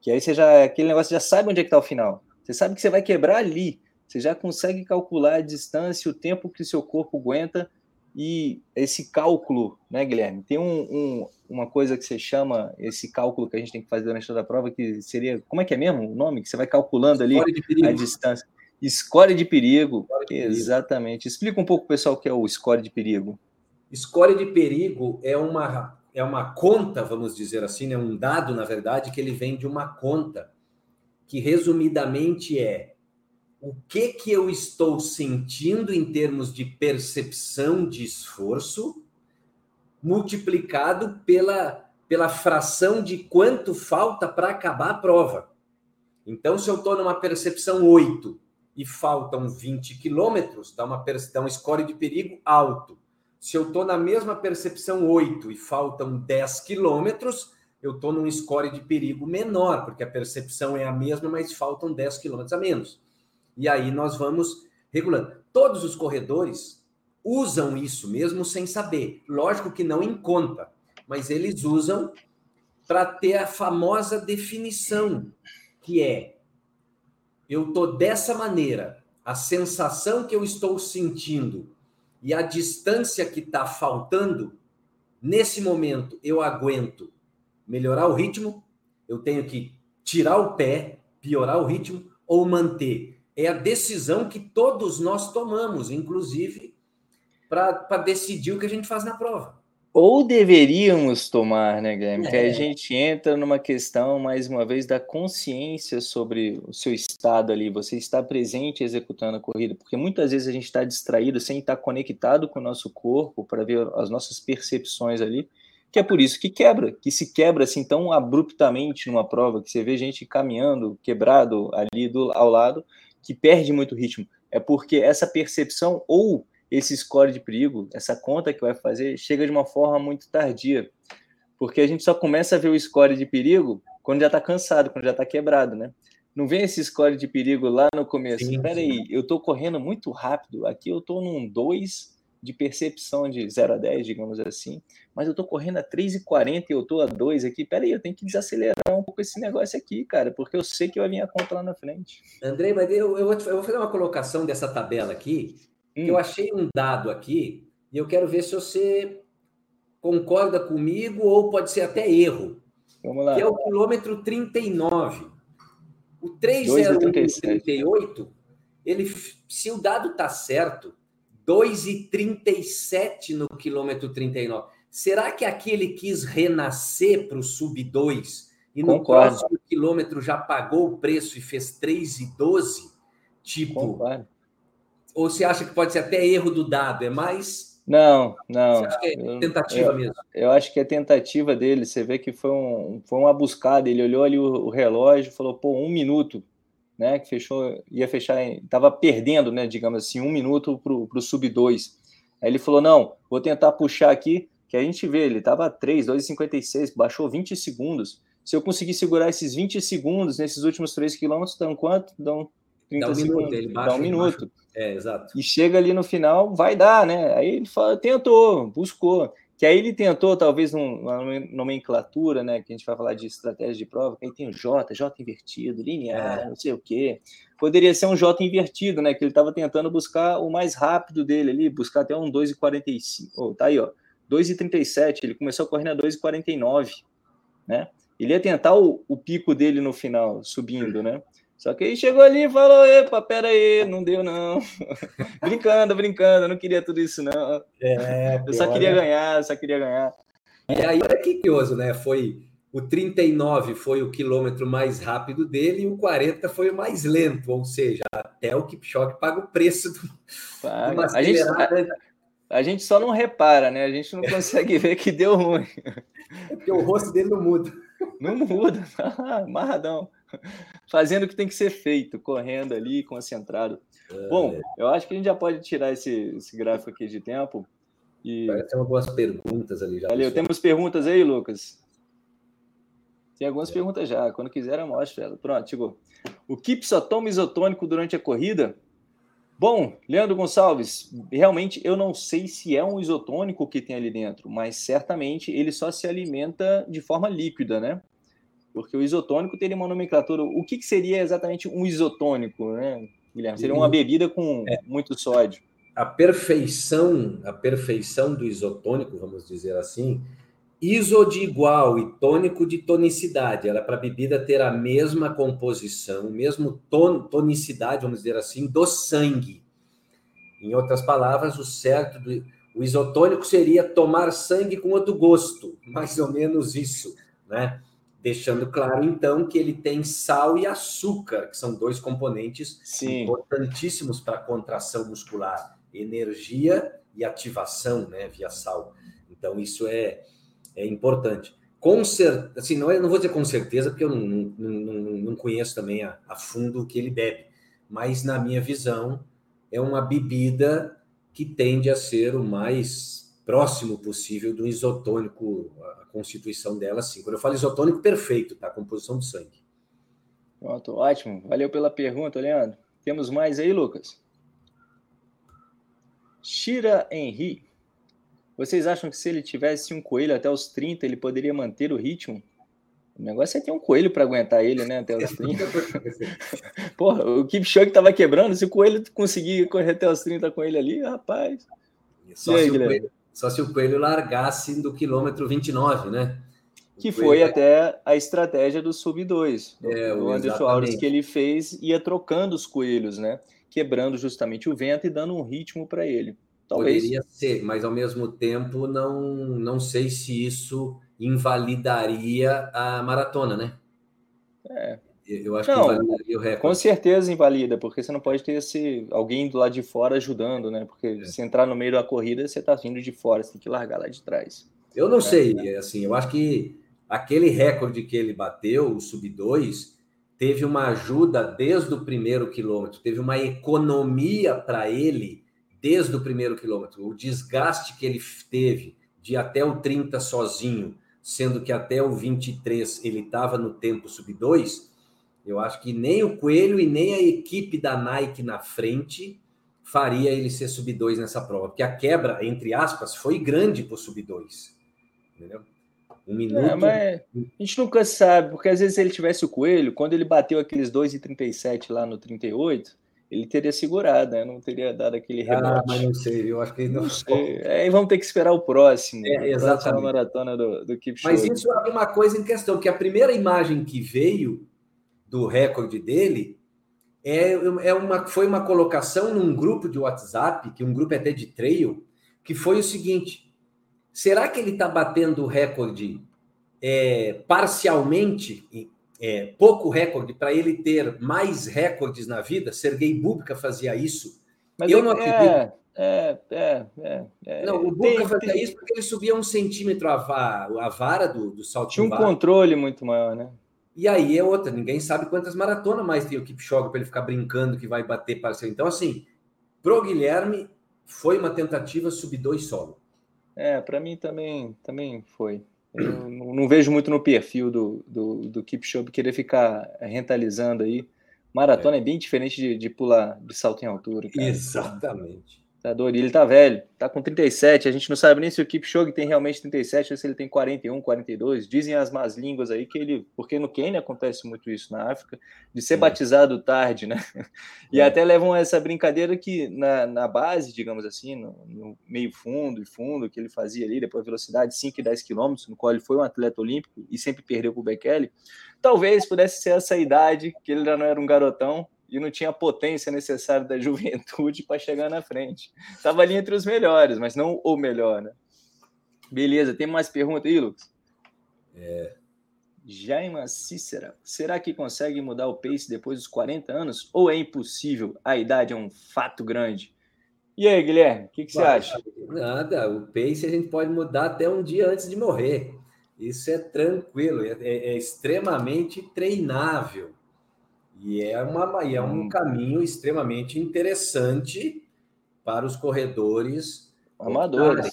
Que aí você já, aquele negócio, você já sabe onde é que tá o final. Você sabe que você vai quebrar ali, você já consegue calcular a distância, o tempo que o seu corpo aguenta e esse cálculo, né, Guilherme? Tem um, um, uma coisa que você chama, esse cálculo que a gente tem que fazer durante toda a prova, que seria, como é que é mesmo o nome? Que você vai calculando ali a distância. Score de perigo. De Exatamente. Perigo. Explica um pouco, pessoal, o que é o score de perigo. Score de perigo é uma, é uma conta, vamos dizer assim, né? um dado, na verdade, que ele vem de uma conta, que resumidamente é o que, que eu estou sentindo em termos de percepção de esforço, multiplicado pela, pela fração de quanto falta para acabar a prova. Então, se eu estou numa percepção 8 e faltam 20 quilômetros, dá, uma, dá um score de perigo alto. Se eu estou na mesma percepção 8 e faltam 10 quilômetros, eu estou num score de perigo menor, porque a percepção é a mesma, mas faltam 10 quilômetros a menos. E aí nós vamos regulando. Todos os corredores usam isso mesmo sem saber. Lógico que não em conta, mas eles usam para ter a famosa definição, que é eu estou dessa maneira, a sensação que eu estou sentindo e a distância que está faltando, nesse momento eu aguento melhorar o ritmo, eu tenho que tirar o pé, piorar o ritmo ou manter. É a decisão que todos nós tomamos, inclusive para decidir o que a gente faz na prova. Ou deveríamos tomar, né, Guilherme? É. Que a gente entra numa questão, mais uma vez, da consciência sobre o seu estado ali. Você está presente executando a corrida, porque muitas vezes a gente está distraído sem estar conectado com o nosso corpo para ver as nossas percepções ali, que é por isso que quebra, que se quebra assim tão abruptamente numa prova, que você vê gente caminhando quebrado ali do, ao lado, que perde muito ritmo. É porque essa percepção ou esse score de perigo, essa conta que vai fazer, chega de uma forma muito tardia. Porque a gente só começa a ver o score de perigo quando já está cansado, quando já está quebrado, né? Não vem esse score de perigo lá no começo. Espera aí, eu estou correndo muito rápido. Aqui eu estou num 2 de percepção de 0 a 10, digamos assim, mas eu estou correndo a 3,40 e eu estou a 2 aqui. Pera aí, eu tenho que desacelerar um pouco esse negócio aqui, cara, porque eu sei que vai vir a conta lá na frente. Andrei, mas eu, eu, vou, te, eu vou fazer uma colocação dessa tabela aqui, Hum. Eu achei um dado aqui e eu quero ver se você concorda comigo ou pode ser até erro. Vamos lá. Que é o quilômetro 39. O 30138, ele, se o dado está certo, 2,37 no quilômetro 39. Será que aqui ele quis renascer para o sub 2 e no Concordo. próximo quilômetro já pagou o preço e fez 3,12? Tipo, Concordo. Ou você acha que pode ser até erro do dado? É mais. Não, não. Você acha que é tentativa eu, mesmo? Eu acho que é tentativa dele. Você vê que foi, um, foi uma buscada. Ele olhou ali o, o relógio e falou: pô, um minuto, né? Que fechou, ia fechar, estava perdendo, né? Digamos assim, um minuto para o sub 2. Aí ele falou: não, vou tentar puxar aqui, que a gente vê, ele estava 3, 2,56, baixou 20 segundos. Se eu conseguir segurar esses 20 segundos nesses últimos 3 quilômetros, dão quanto? Dão 30 dá um segundos. Minuto, ele baixa, dá um minuto. Baixa. É, exato. E chega ali no final, vai dar, né? Aí ele fala, tentou, buscou. Que aí ele tentou, talvez, numa nomenclatura, né? Que a gente vai falar de estratégia de prova, que aí tem o J, J invertido, linear, é. não sei o quê. Poderia ser um J invertido, né? Que ele estava tentando buscar o mais rápido dele ali, buscar até um 2,45. Oh, tá aí, ó. 2,37. Ele começou a correr na 2,49, né? Ele ia tentar o, o pico dele no final, subindo, né? Só que aí chegou ali e falou: epa, pera aí, não deu não. <laughs> brincando, brincando, eu não queria tudo isso não. É, eu só queria ganhar, só queria ganhar. E aí, olha que curioso, né? Foi o 39 foi o quilômetro mais rápido dele e o 40 foi o mais lento, ou seja, até o Kipchoge paga o preço do, paga. a, gente, a, a, gente só não repara, né? A gente não <laughs> consegue ver que deu ruim. É porque o rosto dele não muda. Não muda, <laughs> amarradão. Fazendo o que tem que ser feito, correndo ali, concentrado. É. Bom, eu acho que a gente já pode tirar esse, esse gráfico aqui de tempo. E... Uma boas perguntas ali já. Valeu, temos perguntas aí, Lucas? Tem algumas é. perguntas já. Quando quiser, eu mostro ela. Pronto, chegou. O Kip só toma isotônico durante a corrida? Bom, Leandro Gonçalves, realmente eu não sei se é um isotônico que tem ali dentro, mas certamente ele só se alimenta de forma líquida, né? Porque o isotônico teria uma nomenclatura. O que, que seria exatamente um isotônico, né, Guilherme? Seria uma bebida com é. muito sódio. A perfeição, a perfeição do isotônico, vamos dizer assim, iso de igual e tônico de tonicidade. Era para a bebida ter a mesma composição, mesmo ton, tonicidade, vamos dizer assim, do sangue. Em outras palavras, o certo do o isotônico seria tomar sangue com outro gosto, <laughs> mais ou menos isso, né? Deixando claro, então, que ele tem sal e açúcar, que são dois componentes Sim. importantíssimos para a contração muscular, energia e ativação, né, via sal. Então, isso é, é importante. Com certeza, assim, não, é, não vou dizer com certeza, porque eu não, não, não, não conheço também a, a fundo o que ele bebe, mas, na minha visão, é uma bebida que tende a ser o mais próximo possível do isotônico, constituição dela, sim. Quando eu falo isotônico, perfeito, tá? A composição do sangue. Pronto, ótimo. Valeu pela pergunta, Leandro. Temos mais aí, Lucas? Shira Henry. Vocês acham que se ele tivesse um coelho até os 30, ele poderia manter o ritmo? O negócio é ter um coelho para aguentar ele, né? Até os <laughs> 30. Porra, o Kipchoge tava quebrando. Se o coelho conseguir correr até os 30 com ele ali, rapaz. Só, aí, se, o coelho, só se o Coelho largasse do quilômetro 29, né? Que foi até a estratégia do Sub-2. É, o Anderson Alves que ele fez, ia trocando os coelhos, né? Quebrando justamente o vento e dando um ritmo para ele. Talvez. Poderia ser, mas ao mesmo tempo não, não sei se isso invalidaria a maratona, né? É. Eu acho não, que invalidaria o recorde. Com certeza invalida, porque você não pode ter esse, alguém do lado de fora ajudando, né? Porque é. se entrar no meio da corrida, você está vindo de fora, você tem que largar lá de trás. Eu não é. sei, assim, eu acho que aquele recorde que ele bateu, o sub 2, teve uma ajuda desde o primeiro quilômetro, teve uma economia para ele desde o primeiro quilômetro. O desgaste que ele teve de até o 30 sozinho, sendo que até o 23 ele estava no tempo sub 2, eu acho que nem o Coelho e nem a equipe da Nike na frente faria ele ser sub 2 nessa prova, porque a quebra, entre aspas, foi grande para o sub 2. Entendeu? Um minuto. É, mas a gente nunca sabe, porque às vezes se ele tivesse o Coelho, quando ele bateu aqueles 2,37 lá no 38, ele teria segurado, né? Não teria dado aquele rebote. Ah, mas não sei, eu acho que ele não, não <laughs> sei. Aí é, vamos ter que esperar o próximo. É, exatamente. A maratona do, do Kipchoge. Mas isso é uma coisa em questão, que a primeira imagem que veio do recorde dele é, é uma, foi uma colocação num grupo de WhatsApp, que um grupo até de trail, que foi o seguinte: será que ele está batendo o recorde é, parcialmente, é, pouco recorde, para ele ter mais recordes na vida? Sergei Bubka fazia isso. Mas eu não é, acredito. É, é, é, é, Não, o Bubka fazia isso porque ele subia um centímetro a, a vara do, do salto. Tinha um controle muito maior, né? E aí é outra, ninguém sabe quantas maratonas mais tem o Kipchoge para ele ficar brincando que vai bater para Então, assim, pro Guilherme, foi uma tentativa sub 2 solo. É, para mim também, também foi. Eu não vejo muito no perfil do, do, do Kipchoge querer ficar rentalizando aí. Maratona é, é bem diferente de, de, pular de salto em altura. Cara. Exatamente. Tá doido. Ele tá velho, tá com 37. A gente não sabe nem se o Kipchoge tem realmente 37 ou se ele tem 41, 42. Dizem as más línguas aí que ele, porque no Quênia acontece muito isso na África, de ser batizado tarde, né? <laughs> E é. até levam essa brincadeira que na, na base, digamos assim, no, no, meio fundo e fundo que ele fazia ali, depois velocidade 5 e 10 quilômetros, no qual ele foi um atleta olímpico e sempre perdeu pro Bekele, talvez pudesse ser essa idade que ele já não era um garotão e não tinha a potência necessária da <laughs> juventude para chegar na frente. Estava ali entre os melhores, mas não o melhor, né? Beleza, tem mais pergunta aí, Lucas? É. Jaima Cícera, será que consegue mudar o pace depois dos 40 anos? Ou é impossível? A idade é um fato grande. E aí, Guilherme, o que, que você acha? Nada, o pace a gente pode mudar até um dia antes de morrer. Isso é tranquilo, é, é, é extremamente treinável. E é, uma, e é um hum. caminho extremamente interessante para os corredores amadores.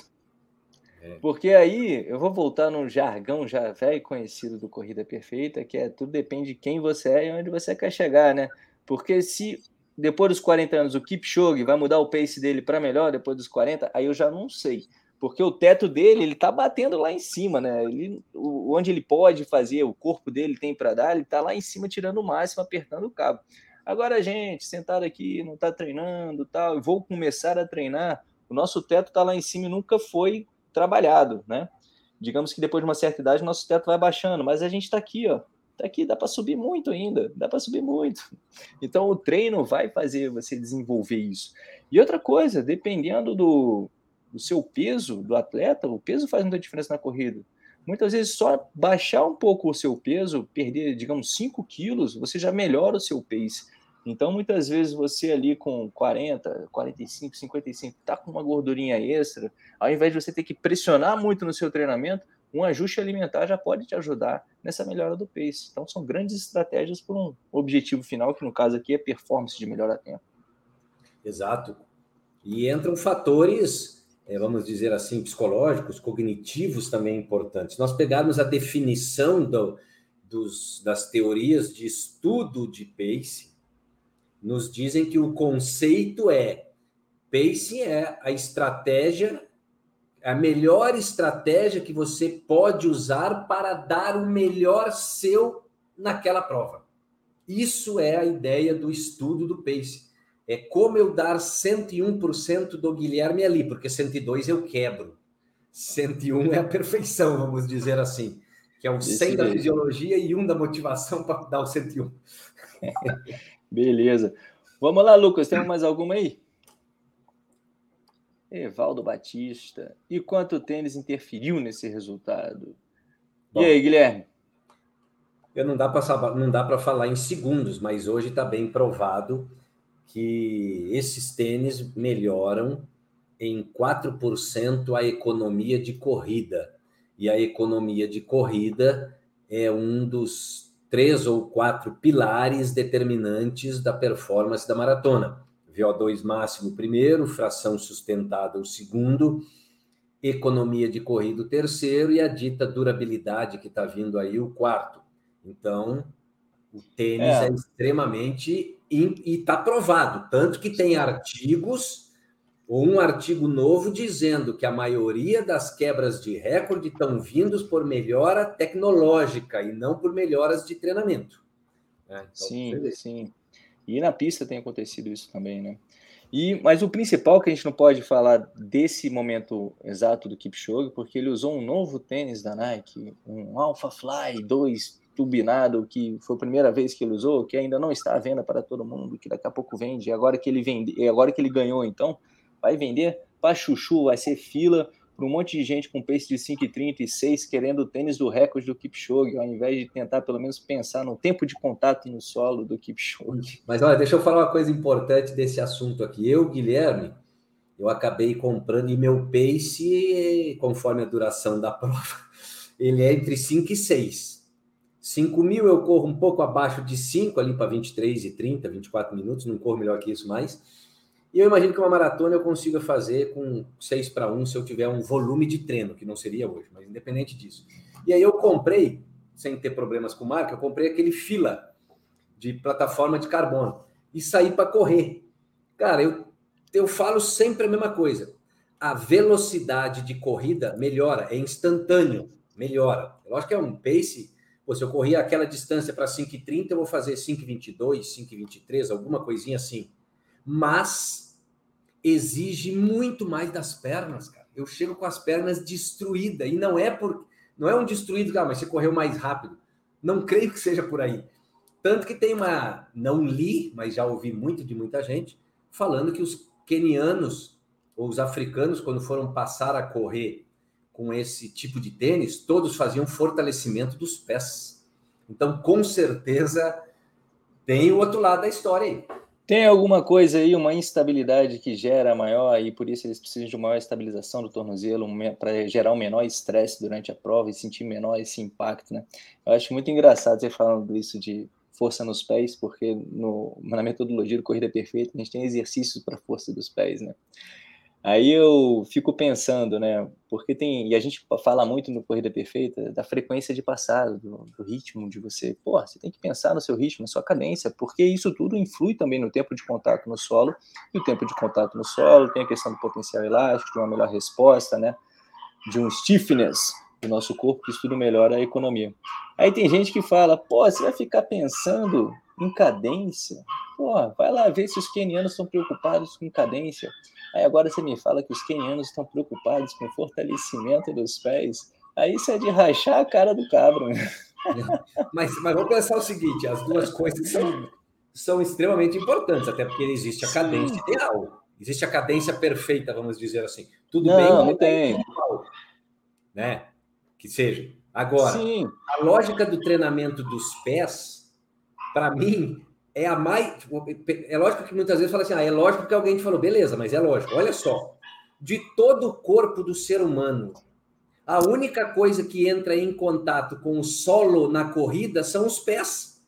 É. Porque aí eu vou voltar num jargão já velho conhecido do Corrida Perfeita, que é tudo depende de quem você é e onde você quer chegar, né? Porque se depois dos 40 anos o Kipchoge vai mudar o pace dele para melhor depois dos 40, aí eu já não sei porque o teto dele ele tá batendo lá em cima, né? Ele, o, onde ele pode fazer, o corpo dele tem para dar, ele tá lá em cima tirando o máximo, apertando o cabo. Agora, gente, sentado aqui, não tá treinando, tal, vou começar a treinar. O nosso teto tá lá em cima e nunca foi trabalhado, né? Digamos que depois de uma certa idade, nosso teto vai baixando, mas a gente está aqui, ó. Tá aqui, dá para subir muito ainda, dá para subir muito. Então, o treino vai fazer você desenvolver isso. E outra coisa, dependendo do, do seu peso do atleta, o peso faz muita diferença na corrida. Muitas vezes, só baixar um pouco o seu peso, perder, digamos, 5 quilos, você já melhora o seu pace. Então, muitas vezes, você ali com 40, 45, 55, tá com uma gordurinha extra, ao invés de você ter que pressionar muito no seu treinamento, um ajuste alimentar já pode te ajudar nessa melhora do pace. Então, são grandes estratégias para um objetivo final, que no caso aqui é performance de melhor a tempo. Exato. E entram fatores é, vamos dizer assim, psicológicos, cognitivos também importantes. Nós pegarmos a definição do, dos, das teorias de estudo de pace, nos dizem que o conceito é pacing é a estratégia, a melhor estratégia que você pode usar para dar o melhor seu naquela prova. Isso é a ideia do estudo do pace é como eu dar 101% do Guilherme ali, porque 102 eu quebro. 101 é a perfeição, vamos dizer assim, que é o 100 da fisiologia e um da motivação para dar o 101. <laughs> Beleza. Vamos lá, Lucas, tem mais alguma aí? Evaldo Batista. E quanto o tênis interferiu nesse resultado? Bom, e aí, Guilherme? Eu não dá para falar em segundos, mas hoje está bem provado que esses tênis melhoram em 4% a economia de corrida. E a economia de corrida é um dos três ou quatro pilares determinantes da performance da maratona. VO2 máximo primeiro, fração sustentada o segundo, economia de corrida o terceiro e a dita durabilidade que está vindo aí o quarto. Então, o tênis é, é extremamente e está provado, tanto que tem artigos ou um artigo novo dizendo que a maioria das quebras de recorde estão vindos por melhora tecnológica e não por melhoras de treinamento. É, então, sim, sim. E na pista tem acontecido isso também, né? E, mas o principal que a gente não pode falar desse momento exato do Kipchoge, porque ele usou um novo tênis da Nike, um Alpha Fly 2 turbinado, que foi a primeira vez que ele usou, que ainda não está à venda para todo mundo, que daqui a pouco vende, agora que ele vende, agora que ele ganhou, então, vai vender para chuchu, vai ser fila para um monte de gente com pace de 5,36 querendo o tênis do recorde do Kipchoge, ao invés de tentar pelo menos pensar no tempo de contato no solo do Kipchoge. Mas olha, deixa eu falar uma coisa importante desse assunto aqui. Eu, Guilherme, eu acabei comprando e meu pace, conforme a duração da <laughs> prova, ele é entre 5 e 6. 5 mil eu corro um pouco abaixo de 5, ali para 23 e 30, 24 minutos, não corro melhor que isso mais. E eu imagino que uma maratona eu consiga fazer com 6 para 1 se eu tiver um volume de treino, que não seria hoje, mas independente disso. E aí eu comprei, sem ter problemas com marca, eu comprei aquele fila de plataforma de carbono e saí para correr. Cara, eu, eu falo sempre a mesma coisa. A velocidade de corrida melhora, é instantâneo, melhora. Lógico que é um pace. Pô, se eu correr aquela distância para 5,30, eu vou fazer 5,22, 5,23, alguma coisinha assim mas exige muito mais das pernas, cara. Eu chego com as pernas destruídas e não é por não é um destruído, ah, mas você correu mais rápido. Não creio que seja por aí. Tanto que tem uma, não li, mas já ouvi muito de muita gente falando que os quenianos ou os africanos quando foram passar a correr com esse tipo de tênis, todos faziam fortalecimento dos pés. Então, com certeza, tem o outro lado da história aí. Tem alguma coisa aí, uma instabilidade que gera maior e por isso eles precisam de maior estabilização do tornozelo para gerar um menor estresse durante a prova e sentir menor esse impacto, né? Eu acho muito engraçado você falando isso de força nos pés, porque no, na metodologia do Corrida Perfeita a gente tem exercícios para força dos pés, né? Aí eu fico pensando, né? Porque tem. E a gente fala muito no Corrida Perfeita da frequência de passado, do, do, ritmo de você. Pô, você tem que pensar no seu ritmo, na sua cadência, porque isso tudo influi também no tempo de contato no solo. E o tempo de contato no solo tem a questão do potencial elástico, de uma melhor resposta, né? De um stiffness do nosso corpo, que isso tudo melhora a economia. Aí tem gente que fala, pô, você vai ficar pensando em cadência? Pô, vai lá ver se os kenianos estão preocupados com cadência. Aí agora você me fala que os quenianos estão preocupados com o fortalecimento dos pés. Aí isso é de rachar a cara do cabra. Né? <laughs> Mas, mas vamos pensar o seguinte: as duas coisas são, são extremamente importantes, até porque existe a cadência Sim. ideal. Existe a cadência perfeita, vamos dizer assim. Tudo não, bem, não tem. né? Que seja. Agora, Sim. a lógica do treinamento dos pés, para mim, é a mais. É lógico que muitas vezes fala assim, ah, é lógico que alguém te falou, beleza, mas é lógico. Olha só, de todo o corpo do ser humano, a única coisa que entra em contato com o solo na corrida são os pés.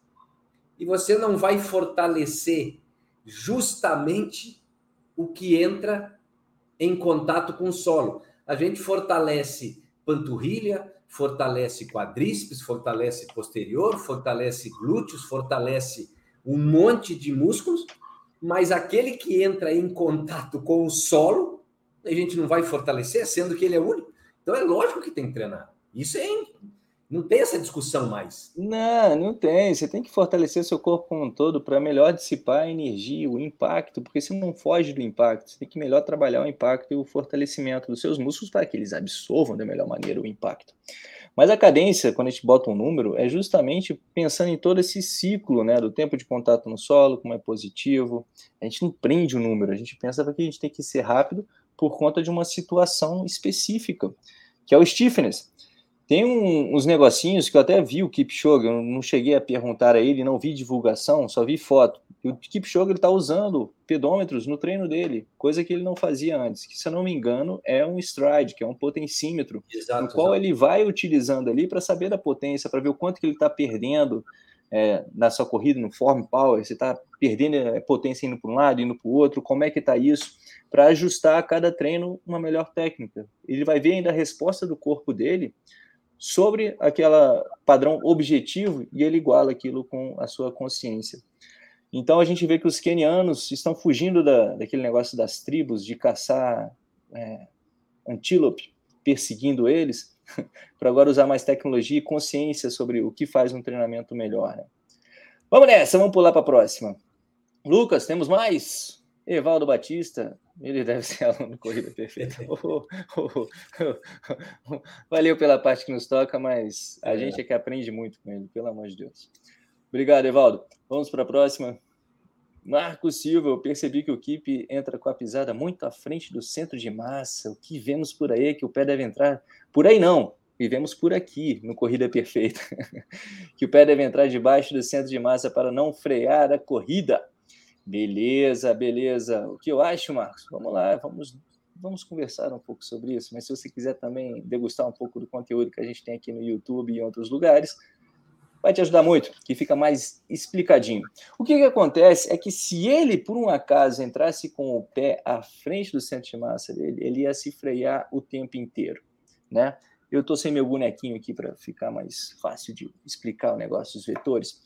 E você não vai fortalecer justamente o que entra em contato com o solo. A gente fortalece panturrilha, fortalece quadríceps, fortalece posterior, fortalece glúteos, fortalece um monte de músculos, mas aquele que entra em contato com o solo, a gente não vai fortalecer, sendo que ele é único. Então é lógico que tem que treinar. Isso é. Não tem essa discussão mais. Não, não tem. Você tem que fortalecer seu corpo como um todo para melhor dissipar a energia, o impacto, porque você não foge do impacto. Você tem que melhor trabalhar o impacto e o fortalecimento dos seus músculos para que eles absorvam da melhor maneira o impacto. Mas a cadência, quando a gente bota um número, é justamente pensando em todo esse ciclo né, do tempo de contato no solo, como é positivo. A gente não prende o número, a gente pensa que a gente tem que ser rápido por conta de uma situação específica, que é o stiffness. Tem um, uns negocinhos que eu até vi o Kipchoge, eu não cheguei a perguntar a ele, não vi divulgação, só vi foto. E o Kipchoge está usando pedômetros no treino dele, coisa que ele não fazia antes, que se eu não me engano é um stride, que é um potencímetro, exato, no qual exato. ele vai utilizando ali para saber da potência, para ver o quanto que ele está perdendo é, na sua corrida, no form power, você está perdendo a potência indo para um lado, indo para o outro, como é que está isso, para ajustar a cada treino uma melhor técnica. Ele vai ver ainda a resposta do corpo dele sobre aquela padrão objetivo e ele iguala aquilo com a sua consciência. Então a gente vê que os quenianos estão fugindo da, daquele negócio das tribos de caçar é, antílope, perseguindo eles, <laughs> para agora usar mais tecnologia e consciência sobre o que faz um treinamento melhor. Né? Vamos nessa, vamos pular para a próxima. Lucas, temos mais? Evaldo Batista, ele deve ser <laughs> aluno do Corrida Perfeita. <laughs> Oh, oh, oh, Valeu pela parte que nos toca, mas a é. gente é que aprende muito com ele, pelo amor de Deus. Obrigado, Evaldo. Vamos para a próxima. Marco Silva, eu percebi que o Keep entra com a pisada muito à frente do centro de massa. O que vemos por aí que o pé deve entrar? Por aí não, vivemos por aqui, no Corrida Perfeita. <laughs> que o pé deve entrar debaixo do centro de massa para não frear a corrida. Beleza, beleza. O que eu acho, Marcos? Vamos lá, vamos, vamos conversar um pouco sobre isso. Mas se você quiser também degustar um pouco do conteúdo que a gente tem aqui no YouTube e em outros lugares, vai te ajudar muito, que fica mais explicadinho. O que, que acontece é que se ele, por um acaso, entrasse com o pé à frente do centro de massa dele, ele ia se frear o tempo inteiro, né? Eu estou sem meu bonequinho aqui para ficar mais fácil de explicar o negócio dos vetores.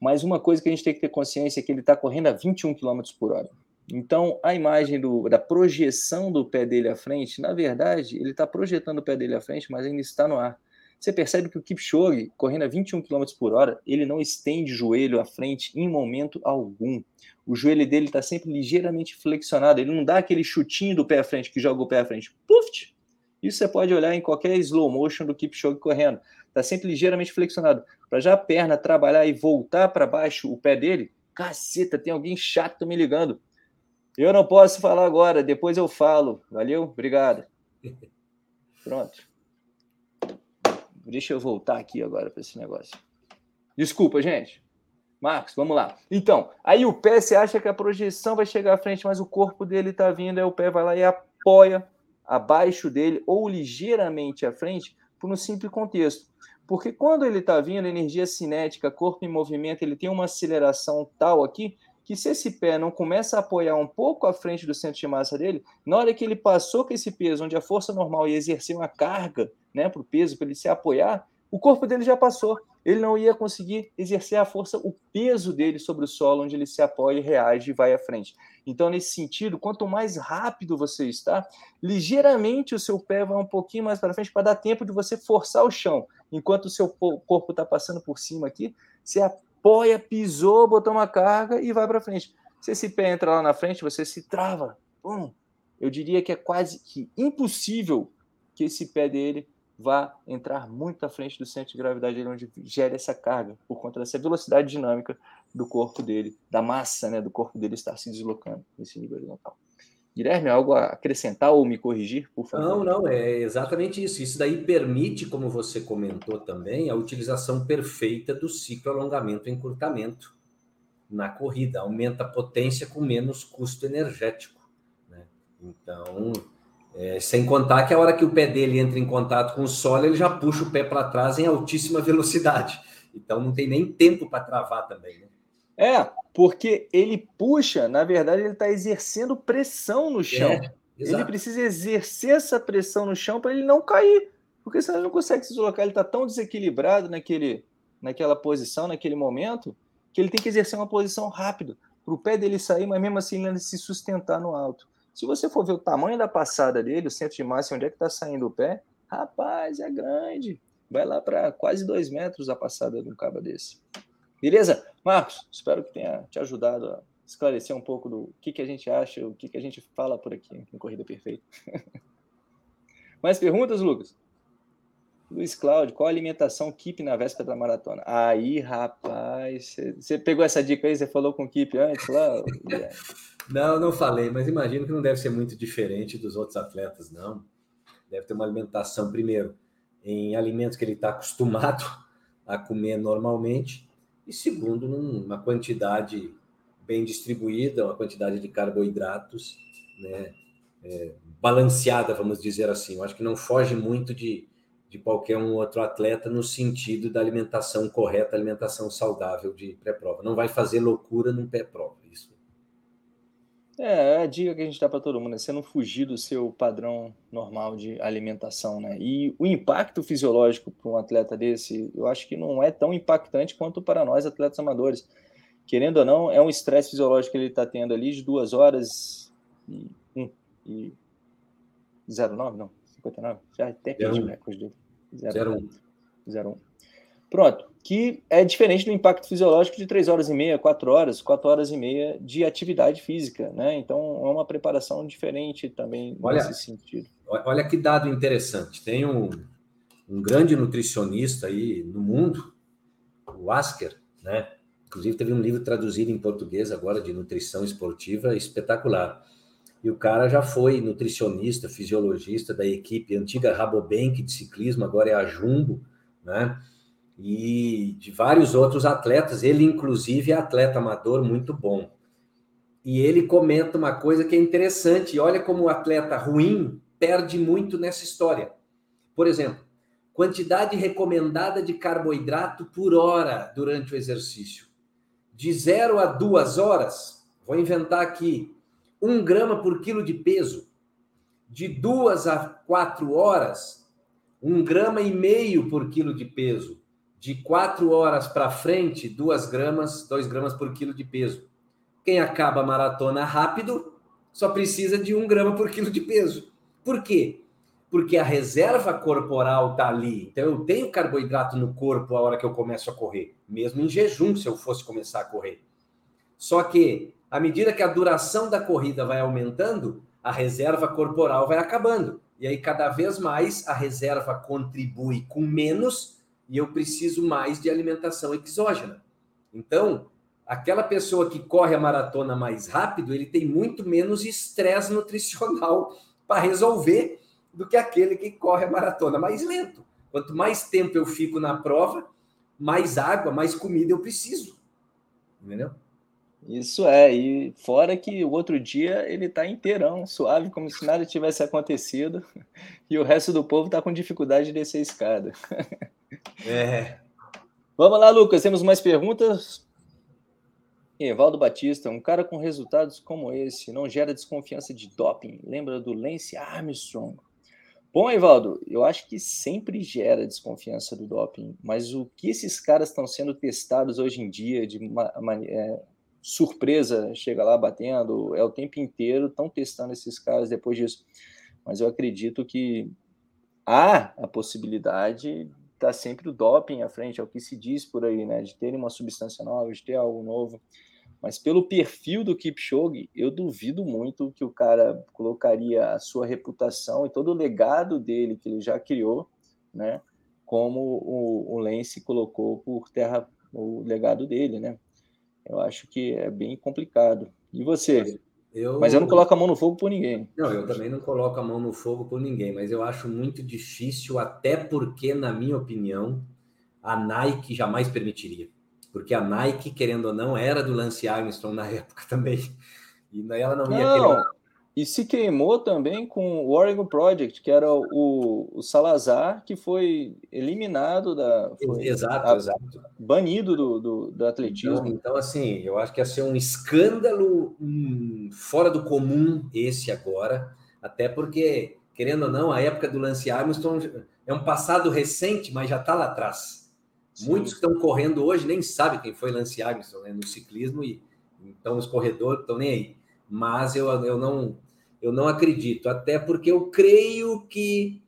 Mas uma coisa que a gente tem que ter consciência é que ele está correndo a 21 km por hora. Então, a imagem do, da projeção do pé dele à frente, na verdade, ele está projetando o pé dele à frente, mas ainda está no ar. Você percebe que o Kipchoge, correndo a 21 km por hora, ele não estende o joelho à frente em momento algum. O joelho dele está sempre ligeiramente flexionado, ele não dá aquele chutinho do pé à frente que joga o pé à frente. Puf! Isso você pode olhar em qualquer slow motion do Kipchoge correndo. Está sempre ligeiramente flexionado. Para já a perna trabalhar e voltar para baixo o pé dele, caceta, tem alguém chato me ligando. Eu não posso falar agora, depois eu falo. Valeu? Obrigado. <laughs> Pronto. Deixa eu voltar aqui agora para esse negócio. Desculpa, gente. Marcos, vamos lá. Então, aí o pé, você acha que a projeção vai chegar à frente, mas o corpo dele está vindo, aí o pé vai lá e apoia abaixo dele ou ligeiramente à frente por um simples contexto. Porque quando ele está vindo, energia cinética, corpo em movimento, ele tem uma aceleração tal aqui que se esse pé não começa a apoiar um pouco à frente do centro de massa dele, na hora que ele passou com esse peso, onde a força normal ia exercer uma carga né, para o peso, para ele se apoiar, o corpo dele já passou. Ele não ia conseguir exercer a força, o peso dele sobre o solo, onde ele se apoia, reage e vai à frente. Então, nesse sentido, quanto mais rápido você está, ligeiramente o seu pé vai um pouquinho mais para frente para dar tempo de você forçar o chão. Enquanto o seu corpo está passando por cima aqui, você apoia, pisou, botou uma carga e vai para frente. Se esse pé entra lá na frente, você se trava. Eu diria que é quase que impossível que esse pé dele vá entrar muito à frente do centro de gravidade dele, onde gera essa carga, por conta dessa velocidade dinâmica do corpo dele, da massa né, do corpo dele estar se deslocando nesse nível horizontal. Guilherme, algo a acrescentar ou me corrigir, por favor? Não, não, é exatamente isso. Isso daí permite, como você comentou também, a utilização perfeita do ciclo alongamento e encurtamento na corrida. Aumenta a potência com menos custo energético. Né? Então, é, sem contar que a hora que o pé dele entra em contato com o solo, ele já puxa o pé para trás em altíssima velocidade. Então não tem nem tempo para travar também. Né? É, porque ele puxa, na verdade, ele está exercendo pressão no chão. É, ele precisa exercer essa pressão no chão para ele não cair. Porque senão ele não consegue se deslocar. Ele está tão desequilibrado naquele, naquela posição, naquele momento, que ele tem que exercer uma posição rápida para o pé dele sair, mas mesmo assim ele se sustentar no alto. Se você for ver o tamanho da passada dele, o centro de massa, onde é que está saindo o pé, rapaz, é grande. Vai lá para quase dois metros a passada de um cabo desse. Beleza? Marcos, espero que tenha te ajudado a esclarecer um pouco do que, que a gente acha, o que, que a gente fala por aqui em Corrida Perfeita. <laughs> Mais perguntas, Lucas? Luiz Cláudio, qual a alimentação Keep na véspera da maratona? Aí, rapaz, você pegou essa dica aí, você falou com o Keep antes lá? <laughs> Não, não falei, mas imagino que não deve ser muito diferente dos outros atletas, não. Deve ter uma alimentação, primeiro, em alimentos que ele está acostumado <laughs> a comer normalmente, e segundo, numa quantidade bem distribuída, uma quantidade de carboidratos, né, é, balanceada, vamos dizer assim. Eu acho que não foge muito de, de qualquer um outro atleta no sentido da alimentação correta, alimentação saudável de pré-prova. Não vai fazer loucura num pré-prova, isso. É, é a dica que a gente dá para todo mundo, é você não fugir do seu padrão normal de alimentação, né? E o impacto fisiológico para um atleta desse, eu acho que não é tão impactante quanto para nós, atletas amadores. Querendo ou não, é um estresse fisiológico que ele está tendo ali de duas horas e, um, e 09, não, 59, já até perdi o recorde dele. 01. 01. Pronto, que é diferente do impacto fisiológico de 3 horas e meia, 4 horas, 4 horas e meia de atividade física, né? Então é uma preparação diferente também olha, nesse sentido. Olha que dado interessante. Tem um, um grande nutricionista aí no mundo, o Asker, né? Inclusive teve um livro traduzido em português agora de nutrição esportiva espetacular. E o cara já foi nutricionista, fisiologista da equipe antiga Rabobank de ciclismo, agora é a Jumbo, né? E de vários outros atletas, ele inclusive é atleta amador muito bom. E ele comenta uma coisa que é interessante, olha como o atleta ruim perde muito nessa história. Por exemplo, quantidade recomendada de carboidrato por hora durante o exercício. De zero a duas horas, vou inventar aqui, 1 grama por quilo de peso. De duas a quatro horas, um grama e meio por quilo de peso. De quatro horas para frente, duas gramas, dois gramas por quilo de peso. Quem acaba a maratona rápido só precisa de um grama por quilo de peso. Por quê? Porque a reserva corporal está ali. Então eu tenho carboidrato no corpo a hora que eu começo a correr, mesmo em jejum, se eu fosse começar a correr. Só que à medida que a duração da corrida vai aumentando, a reserva corporal vai acabando. E aí, cada vez mais, a reserva contribui com menos e eu preciso mais de alimentação exógena. Então, aquela pessoa que corre a maratona mais rápido, ele tem muito menos estresse nutricional <laughs> para resolver do que aquele que corre a maratona mais lento. Quanto mais tempo eu fico na prova, mais água, mais comida eu preciso. Entendeu? Isso é, e fora que o outro dia ele tá inteirão, suave, como se nada tivesse acontecido, <laughs> e o resto do povo tá com dificuldade de descer a escada. <laughs> É. Vamos lá, Lucas, temos mais perguntas? Evaldo Batista, um cara com resultados como esse não gera desconfiança de doping. Lembra do Lance Armstrong? Bom, Evaldo, eu acho que sempre gera desconfiança do doping, mas o que esses caras estão sendo testados hoje em dia de uma, é, surpresa chega lá batendo, é o tempo inteiro, estão testando esses caras depois disso. Mas eu acredito que há a possibilidade tá sempre o doping à frente, é o que se diz por aí, né? De ter uma substância nova, de ter algo novo. Mas pelo perfil do Kipchoge, eu duvido muito que o cara colocaria a sua reputação e todo o legado dele que ele já criou, né? Como o, o Lance colocou por terra o legado dele, né? eu acho que é bem complicado. E você? Eu... Mas eu não coloco a mão no fogo por ninguém. Não, eu também não coloco a mão no fogo por ninguém, mas eu acho muito difícil, até porque, na minha opinião, a Nike jamais permitiria. Porque a Nike, querendo ou não, era do Lance Armstrong na <laughs> época também. E ela não ia não, querer e se queimou também com o Oregon Project, que era o, o Salazar, que foi eliminado da. Foi exato, a, exato. Banido do, do, do atletismo. Então, então, assim, eu acho que ia ser um escândalo hum, fora do comum esse agora, até porque, querendo ou não, a época do Lance Armstrong é um passado recente, mas já está lá atrás. Sim. Muitos que estão correndo hoje nem sabem quem foi Lance Armstrong né, no ciclismo, e então os corredores estão nem aí. Mas eu, eu não eu não acredito, até porque eu creio que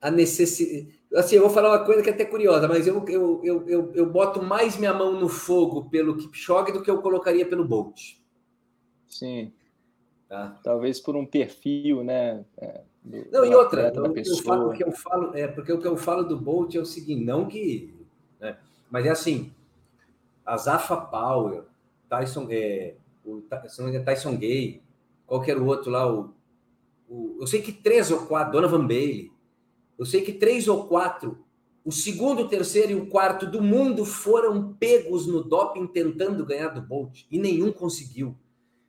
a necessidade. Assim, eu vou falar uma coisa que é até curiosa, mas eu, eu, eu, eu, eu boto mais minha mão no fogo pelo Kipchoge do que eu colocaria pelo Bolt. Sim. Tá? Talvez por um perfil, né? É, do, não, e outra, eu, eu falo, o que eu falo, é porque o que eu falo do Bolt é o seguinte, não que. Né, mas é assim, a Zafa Power, Tyson, é, o, o Tyson Gay, qualquer outro lá, o, o, eu sei que três ou quatro, Donovan Bailey, eu sei que três ou quatro, o segundo, o terceiro e o quarto do mundo foram pegos no doping tentando ganhar do Bolt e nenhum conseguiu.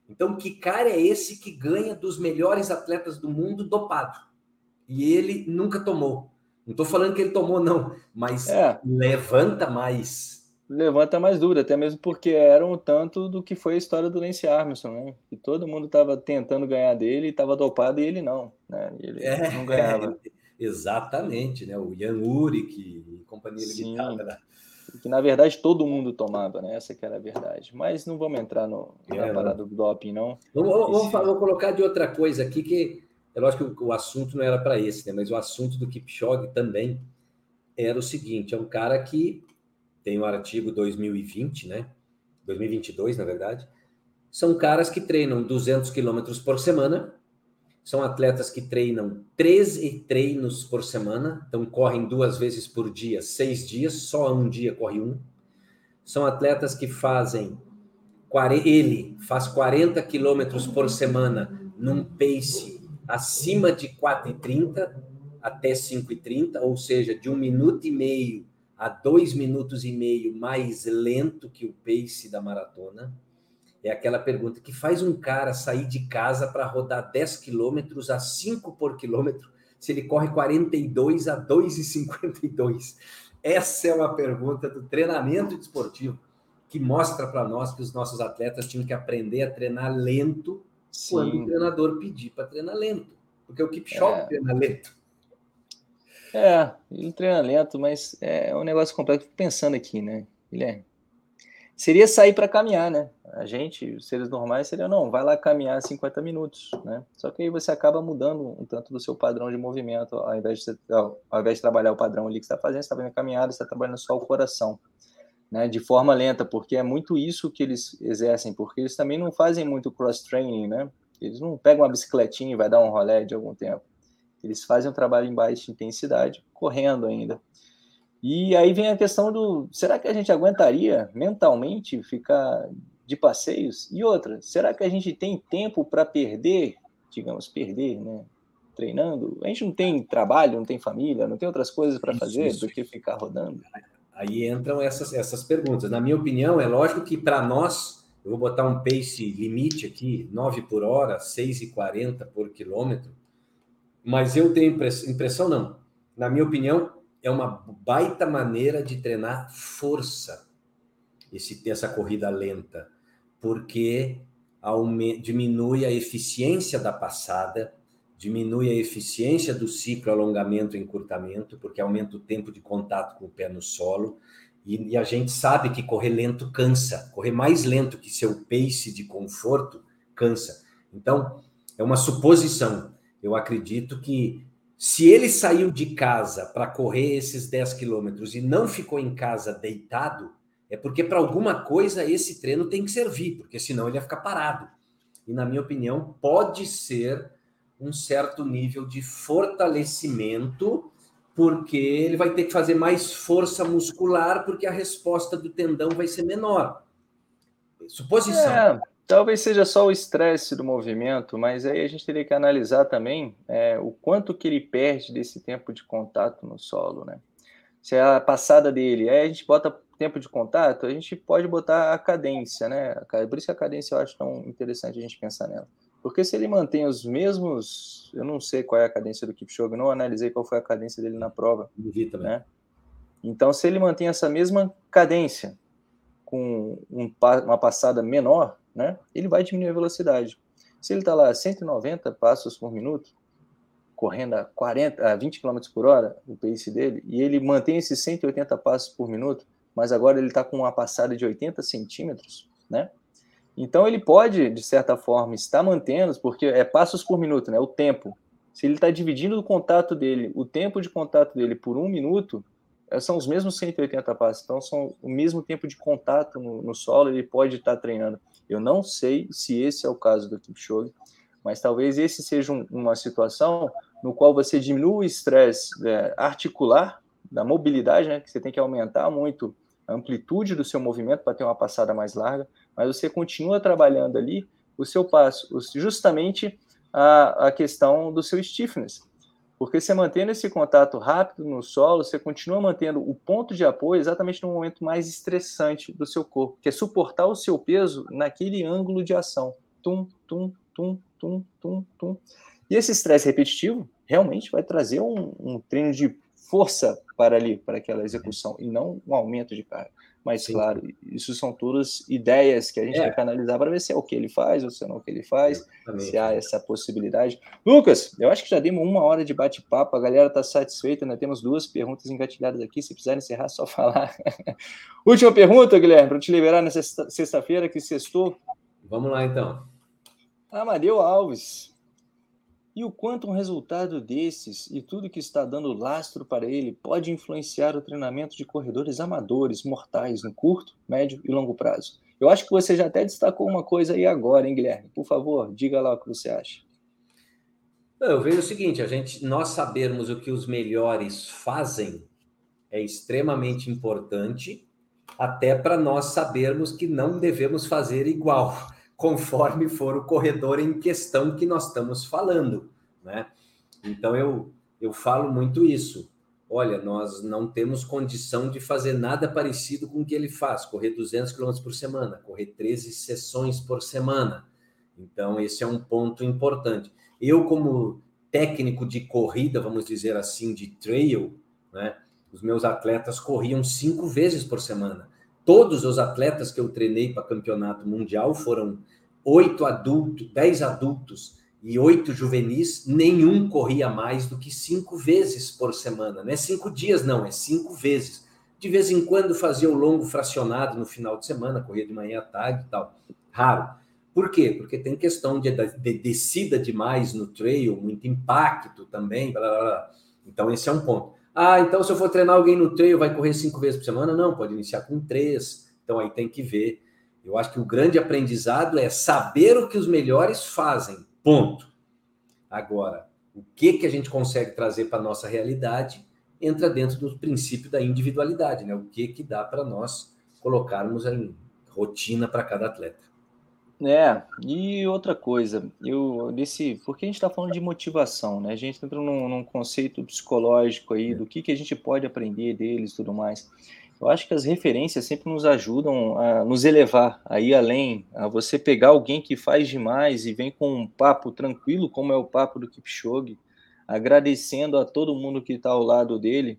Então, que cara é esse que ganha dos melhores atletas do mundo dopado? E ele nunca tomou. Não estou falando que ele tomou, não, mas é. levanta mais levanta mais dúvida, até mesmo porque era um tanto do que foi a história do Lance Armstrong, né? Que todo mundo estava tentando ganhar dele, estava dopado e ele não, né? Ele é, não ganhava. É, <laughs> exatamente, né? O Jan Urik e companhia limitada, né? Que na verdade todo mundo tomava, né? Essa que era a verdade. Mas não vamos entrar no, é, na parada do doping, não. Vamos, vamos, vamos, colocar de outra coisa aqui, que é lógico que o assunto não era para esse, né? Mas o assunto do Kipchoge também era o seguinte: é um cara que tem o artigo 2020, né? 2022, na verdade. São caras que treinam 200 quilômetros por semana. São atletas que treinam 13 treinos por semana, então correm duas vezes por dia, seis dias, só um dia corre um. São atletas que fazem, ele faz 40 quilômetros por semana num pace acima de 4,30 até 5,30, ou seja, de um minuto e meio a dois minutos e meio mais lento que o pace da maratona. É aquela pergunta que faz um cara sair de casa para rodar 10 quilômetros a 5 por quilômetro se ele corre 42 a 2,52? Essa é uma pergunta do treinamento desportivo que mostra para nós que os nossos atletas tinham que aprender a treinar lento Sim. quando o treinador pedir para treinar lento. Porque o Kipchoge é. treina lento. É, ele treina lento, mas é um negócio complexo. Fico pensando aqui, né, Guilherme? Seria sair para caminhar, né? A gente, os seres normais, seria não, vai lá caminhar 50 minutos, né? Só que aí você acaba mudando um tanto do seu padrão de movimento, ao invés de, ao invés de trabalhar o padrão ali que você está fazendo, você está fazendo caminhada, você está trabalhando só o coração, né? De forma lenta, porque é muito isso que eles exercem, porque eles também não fazem muito cross-training, né? Eles não pegam uma bicicletinha e vai dar um rolé de algum tempo eles fazem um trabalho em baixa intensidade, correndo ainda. E aí vem a questão do: será que a gente aguentaria mentalmente ficar de passeios? E outra, será que a gente tem tempo para perder, digamos, perder, né? Treinando? A gente não tem trabalho, não tem família, não tem outras coisas para fazer isso. do que ficar rodando? Aí entram essas, essas perguntas. Na minha opinião, é lógico que para nós, eu vou botar um pace limite aqui, 9 por hora, 6,40 por quilômetro mas eu tenho impressão, não. Na minha opinião, é uma baita maneira de treinar força, esse, essa corrida lenta, porque diminui a eficiência da passada, diminui a eficiência do ciclo alongamento e encurtamento, porque aumenta o tempo de contato com o pé no solo, e, e a gente sabe que correr lento cansa, correr mais lento que seu pace de conforto cansa. Então, é uma suposição eu acredito que se ele saiu de casa para correr esses 10 quilômetros e não ficou em casa deitado, é porque para alguma coisa esse treino tem que servir, porque senão ele ia ficar parado. E, na minha opinião, pode ser um certo nível de fortalecimento, porque ele vai ter que fazer mais força muscular, porque a resposta do tendão vai ser menor. Suposição. É, Talvez seja só o estresse do movimento, mas aí a gente teria que analisar também é, o quanto que ele perde desse tempo de contato no solo, né? Se é a passada dele, aí a gente bota tempo de contato, a gente pode botar a cadência, né? Por isso que a cadência eu acho tão interessante a gente pensar nela. Porque se ele mantém os mesmos, eu não sei qual é a cadência do Kipchoge, não analisei qual foi a cadência dele na prova, né? Então, se ele mantém essa mesma cadência com um, uma passada menor, né, ele vai diminuir a velocidade. Se ele está lá a 190 passos por minuto, correndo a, 40, a 20 km por hora, o pace dele, e ele mantém esses 180 passos por minuto, mas agora ele está com uma passada de 80 centímetros, né? Então ele pode, de certa forma, estar mantendo, porque é passos por minuto, né? O tempo. Se ele está dividindo o contato dele, o tempo de contato dele por um minuto, é, são os mesmos 180 passos, então são o mesmo tempo de contato no, no solo, ele pode estar treinando. Eu não sei se esse é o caso do Kipchoge, mas talvez esse seja um, uma situação no qual você diminui o estresse é, articular, da mobilidade, né, que você tem que aumentar muito a amplitude do seu movimento para ter uma passada mais larga, mas você continua trabalhando ali o seu passo, justamente a, a questão do seu stiffness. Porque você mantendo esse contato rápido no solo, você continua mantendo o ponto de apoio exatamente no momento mais estressante do seu corpo, que é suportar o seu peso naquele ângulo de ação. Tum, tum, tum, tum, tum, tum. E esse estresse repetitivo realmente vai trazer um, um treino de força para ali, para aquela execução, e não um aumento de carga. Mas, Sim. claro, isso são todas ideias que a gente é. tem que analisar para ver se é o que ele faz ou se não é o que ele faz, Exatamente. se há essa possibilidade. Lucas, eu acho que já demos uma hora de bate-papo, a galera está satisfeita, né? temos duas perguntas engatilhadas aqui, se precisar encerrar, só <laughs> falar. Última pergunta, Guilherme, para te liberar nessa sexta-feira que sextou. Vamos lá, então. Amadeu Alves, e o quanto um resultado desses e tudo que está dando lastro para ele pode influenciar o treinamento de corredores amadores mortais no curto, médio e longo prazo. Eu acho que você já até destacou uma coisa aí agora, hein, Guilherme? Por favor, diga lá o que você acha. Eu vejo o seguinte: a gente, nós sabermos o que os melhores fazem é extremamente importante, até para nós sabermos que não devemos fazer igual conforme for o corredor em questão que nós estamos falando, né? Então eu eu falo muito isso. Olha, nós não temos condição de fazer nada parecido com o que ele faz, correr 200 km por semana, correr 13 sessões por semana. Então esse é um ponto importante. Eu como técnico de corrida, vamos dizer assim, de trail, né? Os meus atletas corriam cinco vezes por semana. Todos os atletas que eu treinei para campeonato mundial foram oito adultos, dez adultos e oito juvenis, nenhum corria mais do que cinco vezes por semana. Não é cinco dias, não, é cinco vezes. De vez em quando fazia o longo fracionado no final de semana, corria de manhã à tarde e tal. Raro. Por quê? Porque tem questão de, de descida demais no trail, muito impacto também. Blá, blá, blá. Então, esse é um ponto. Ah, então se eu for treinar alguém no trail, vai correr cinco vezes por semana? Não, pode iniciar com três. Então, aí tem que ver eu acho que o grande aprendizado é saber o que os melhores fazem, ponto. Agora, o que, que a gente consegue trazer para a nossa realidade entra dentro do princípio da individualidade, né? O que, que dá para nós colocarmos em rotina para cada atleta. É, e outra coisa, eu desse, porque a gente está falando de motivação, né? A gente entra num, num, conceito psicológico aí do que, que a gente pode aprender deles e tudo mais. Eu acho que as referências sempre nos ajudam a nos elevar, a ir além, a você pegar alguém que faz demais e vem com um papo tranquilo, como é o papo do Kipchoge, agradecendo a todo mundo que está ao lado dele.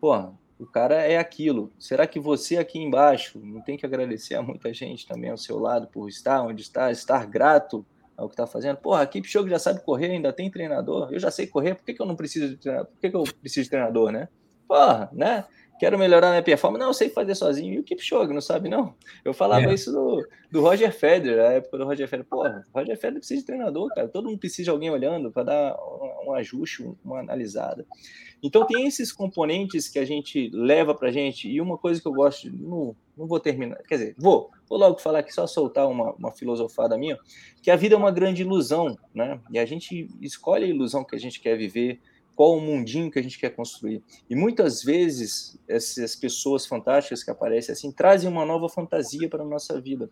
Pô, o cara é aquilo. Será que você aqui embaixo não tem que agradecer a muita gente também ao seu lado por estar onde está, estar grato ao que está fazendo? Porra, a Kipchoge já sabe correr, ainda tem treinador. Eu já sei correr, por que, que eu não preciso de treinador? Por que, que eu preciso de treinador, né? Porra, né? Quero melhorar minha performance. Não, eu sei fazer sozinho. E o Kipchoge, não sabe, não? Eu falava é. isso do, do Roger Federer, na época do Roger Federer. Porra, o Roger Federer precisa de treinador, cara. Todo mundo precisa de alguém olhando para dar um, um, ajuste, uma analisada. Então, tem esses componentes que a gente leva para gente. E uma coisa que eu gosto, não, não vou terminar, quer dizer, vou, vou logo falar aqui, só soltar uma, uma filosofada minha, que a vida é uma grande ilusão, né? E a gente escolhe a ilusão que a gente quer viver qual o mundinho que a gente quer construir. E muitas vezes essas pessoas fantásticas que aparecem assim trazem uma nova fantasia para a nossa vida,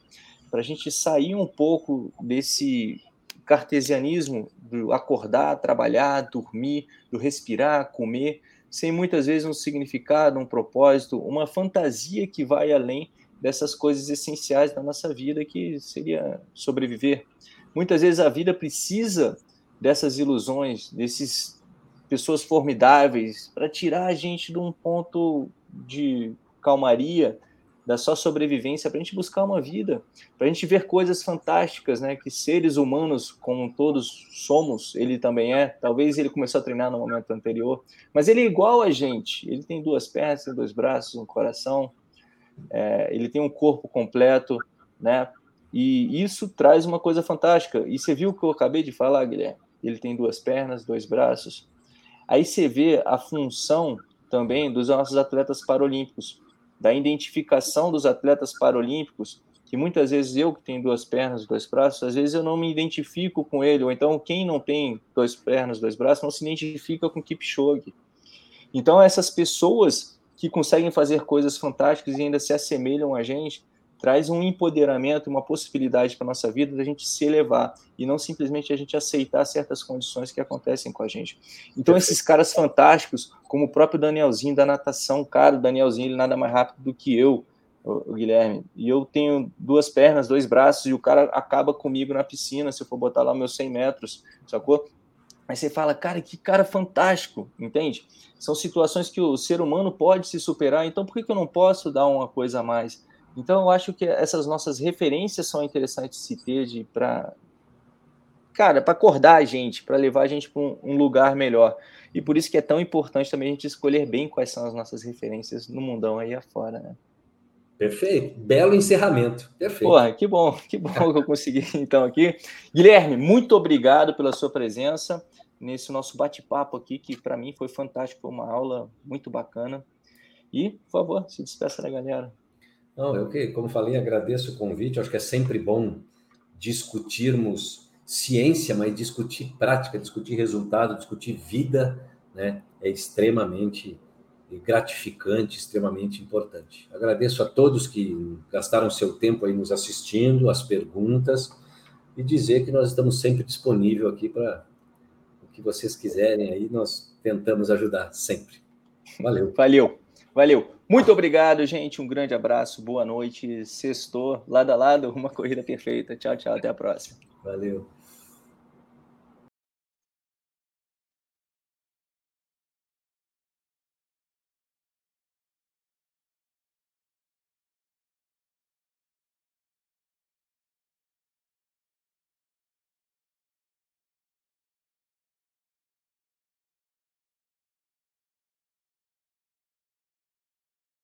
para a gente sair um pouco desse cartesianismo do acordar, trabalhar, dormir, do respirar, comer, sem muitas vezes um significado, um propósito, uma fantasia que vai além dessas coisas essenciais da nossa vida, que seria sobreviver. Muitas vezes a vida precisa dessas ilusões, desses pessoas formidáveis, para tirar a gente de um ponto de calmaria, da só sobrevivência, para a gente buscar uma vida, para a gente ver coisas fantásticas, né? Que seres humanos, como todos somos, ele também é. Talvez ele começou a treinar no momento anterior, mas ele é igual a gente. Ele tem duas pernas, dois braços, um coração, é, ele tem um corpo completo, né? E isso traz uma coisa fantástica. E você viu o que eu acabei de falar, Guilherme? Ele tem duas pernas, dois braços, Aí você vê a função também dos nossos atletas paralímpicos, da identificação dos atletas paralímpicos, que muitas vezes eu que tenho duas pernas, dois braços, às vezes eu não me identifico com ele, ou então quem não tem duas pernas, dois braços, não se identifica com Kipchoge. Então essas pessoas que conseguem fazer coisas fantásticas e ainda se assemelham a gente, traz um empoderamento, uma possibilidade para nossa vida da gente se elevar e não simplesmente a gente aceitar certas condições que acontecem com a gente. Então esses caras fantásticos, como o próprio Danielzinho da natação, cara, o Danielzinho ele nada mais rápido do que eu, o Guilherme, e eu tenho duas pernas, dois braços e o cara acaba comigo na piscina se eu for botar lá meus 100 metros, sacou? Aí você fala, cara, que cara fantástico, entende? São situações que o ser humano pode se superar, então por que, que eu não posso dar uma coisa a mais? Então, eu acho que essas nossas referências são interessantes de se ter de para cara, para acordar a gente, para levar a gente para um, um, lugar melhor. E por isso que é tão importante também a gente escolher bem quais são as nossas referências no mundão aí afora, né? Perfeito. Belo encerramento. Perfeito. Porra, que bom, que bom que eu consegui <laughs> então aqui. Guilherme, muito obrigado pela sua presença nesse nosso bate-papo aqui, que para mim foi fantástico, foi uma aula muito bacana. E, por favor, se despeça da galera. Não, eu que, como falei, agradeço o convite. Acho que é sempre bom discutirmos ciência, mas discutir prática, discutir resultado, discutir vida, né? É extremamente gratificante, extremamente importante. Agradeço a todos que gastaram seu tempo aí nos assistindo, as perguntas, e dizer que nós estamos sempre disponíveis aqui para o que vocês quiserem aí, nós tentamos ajudar sempre. Valeu. Valeu. Valeu. Muito obrigado, gente. Um grande abraço. Boa noite. Sextou, lado a lado, uma corrida perfeita. Tchau, tchau. Até a próxima. Valeu.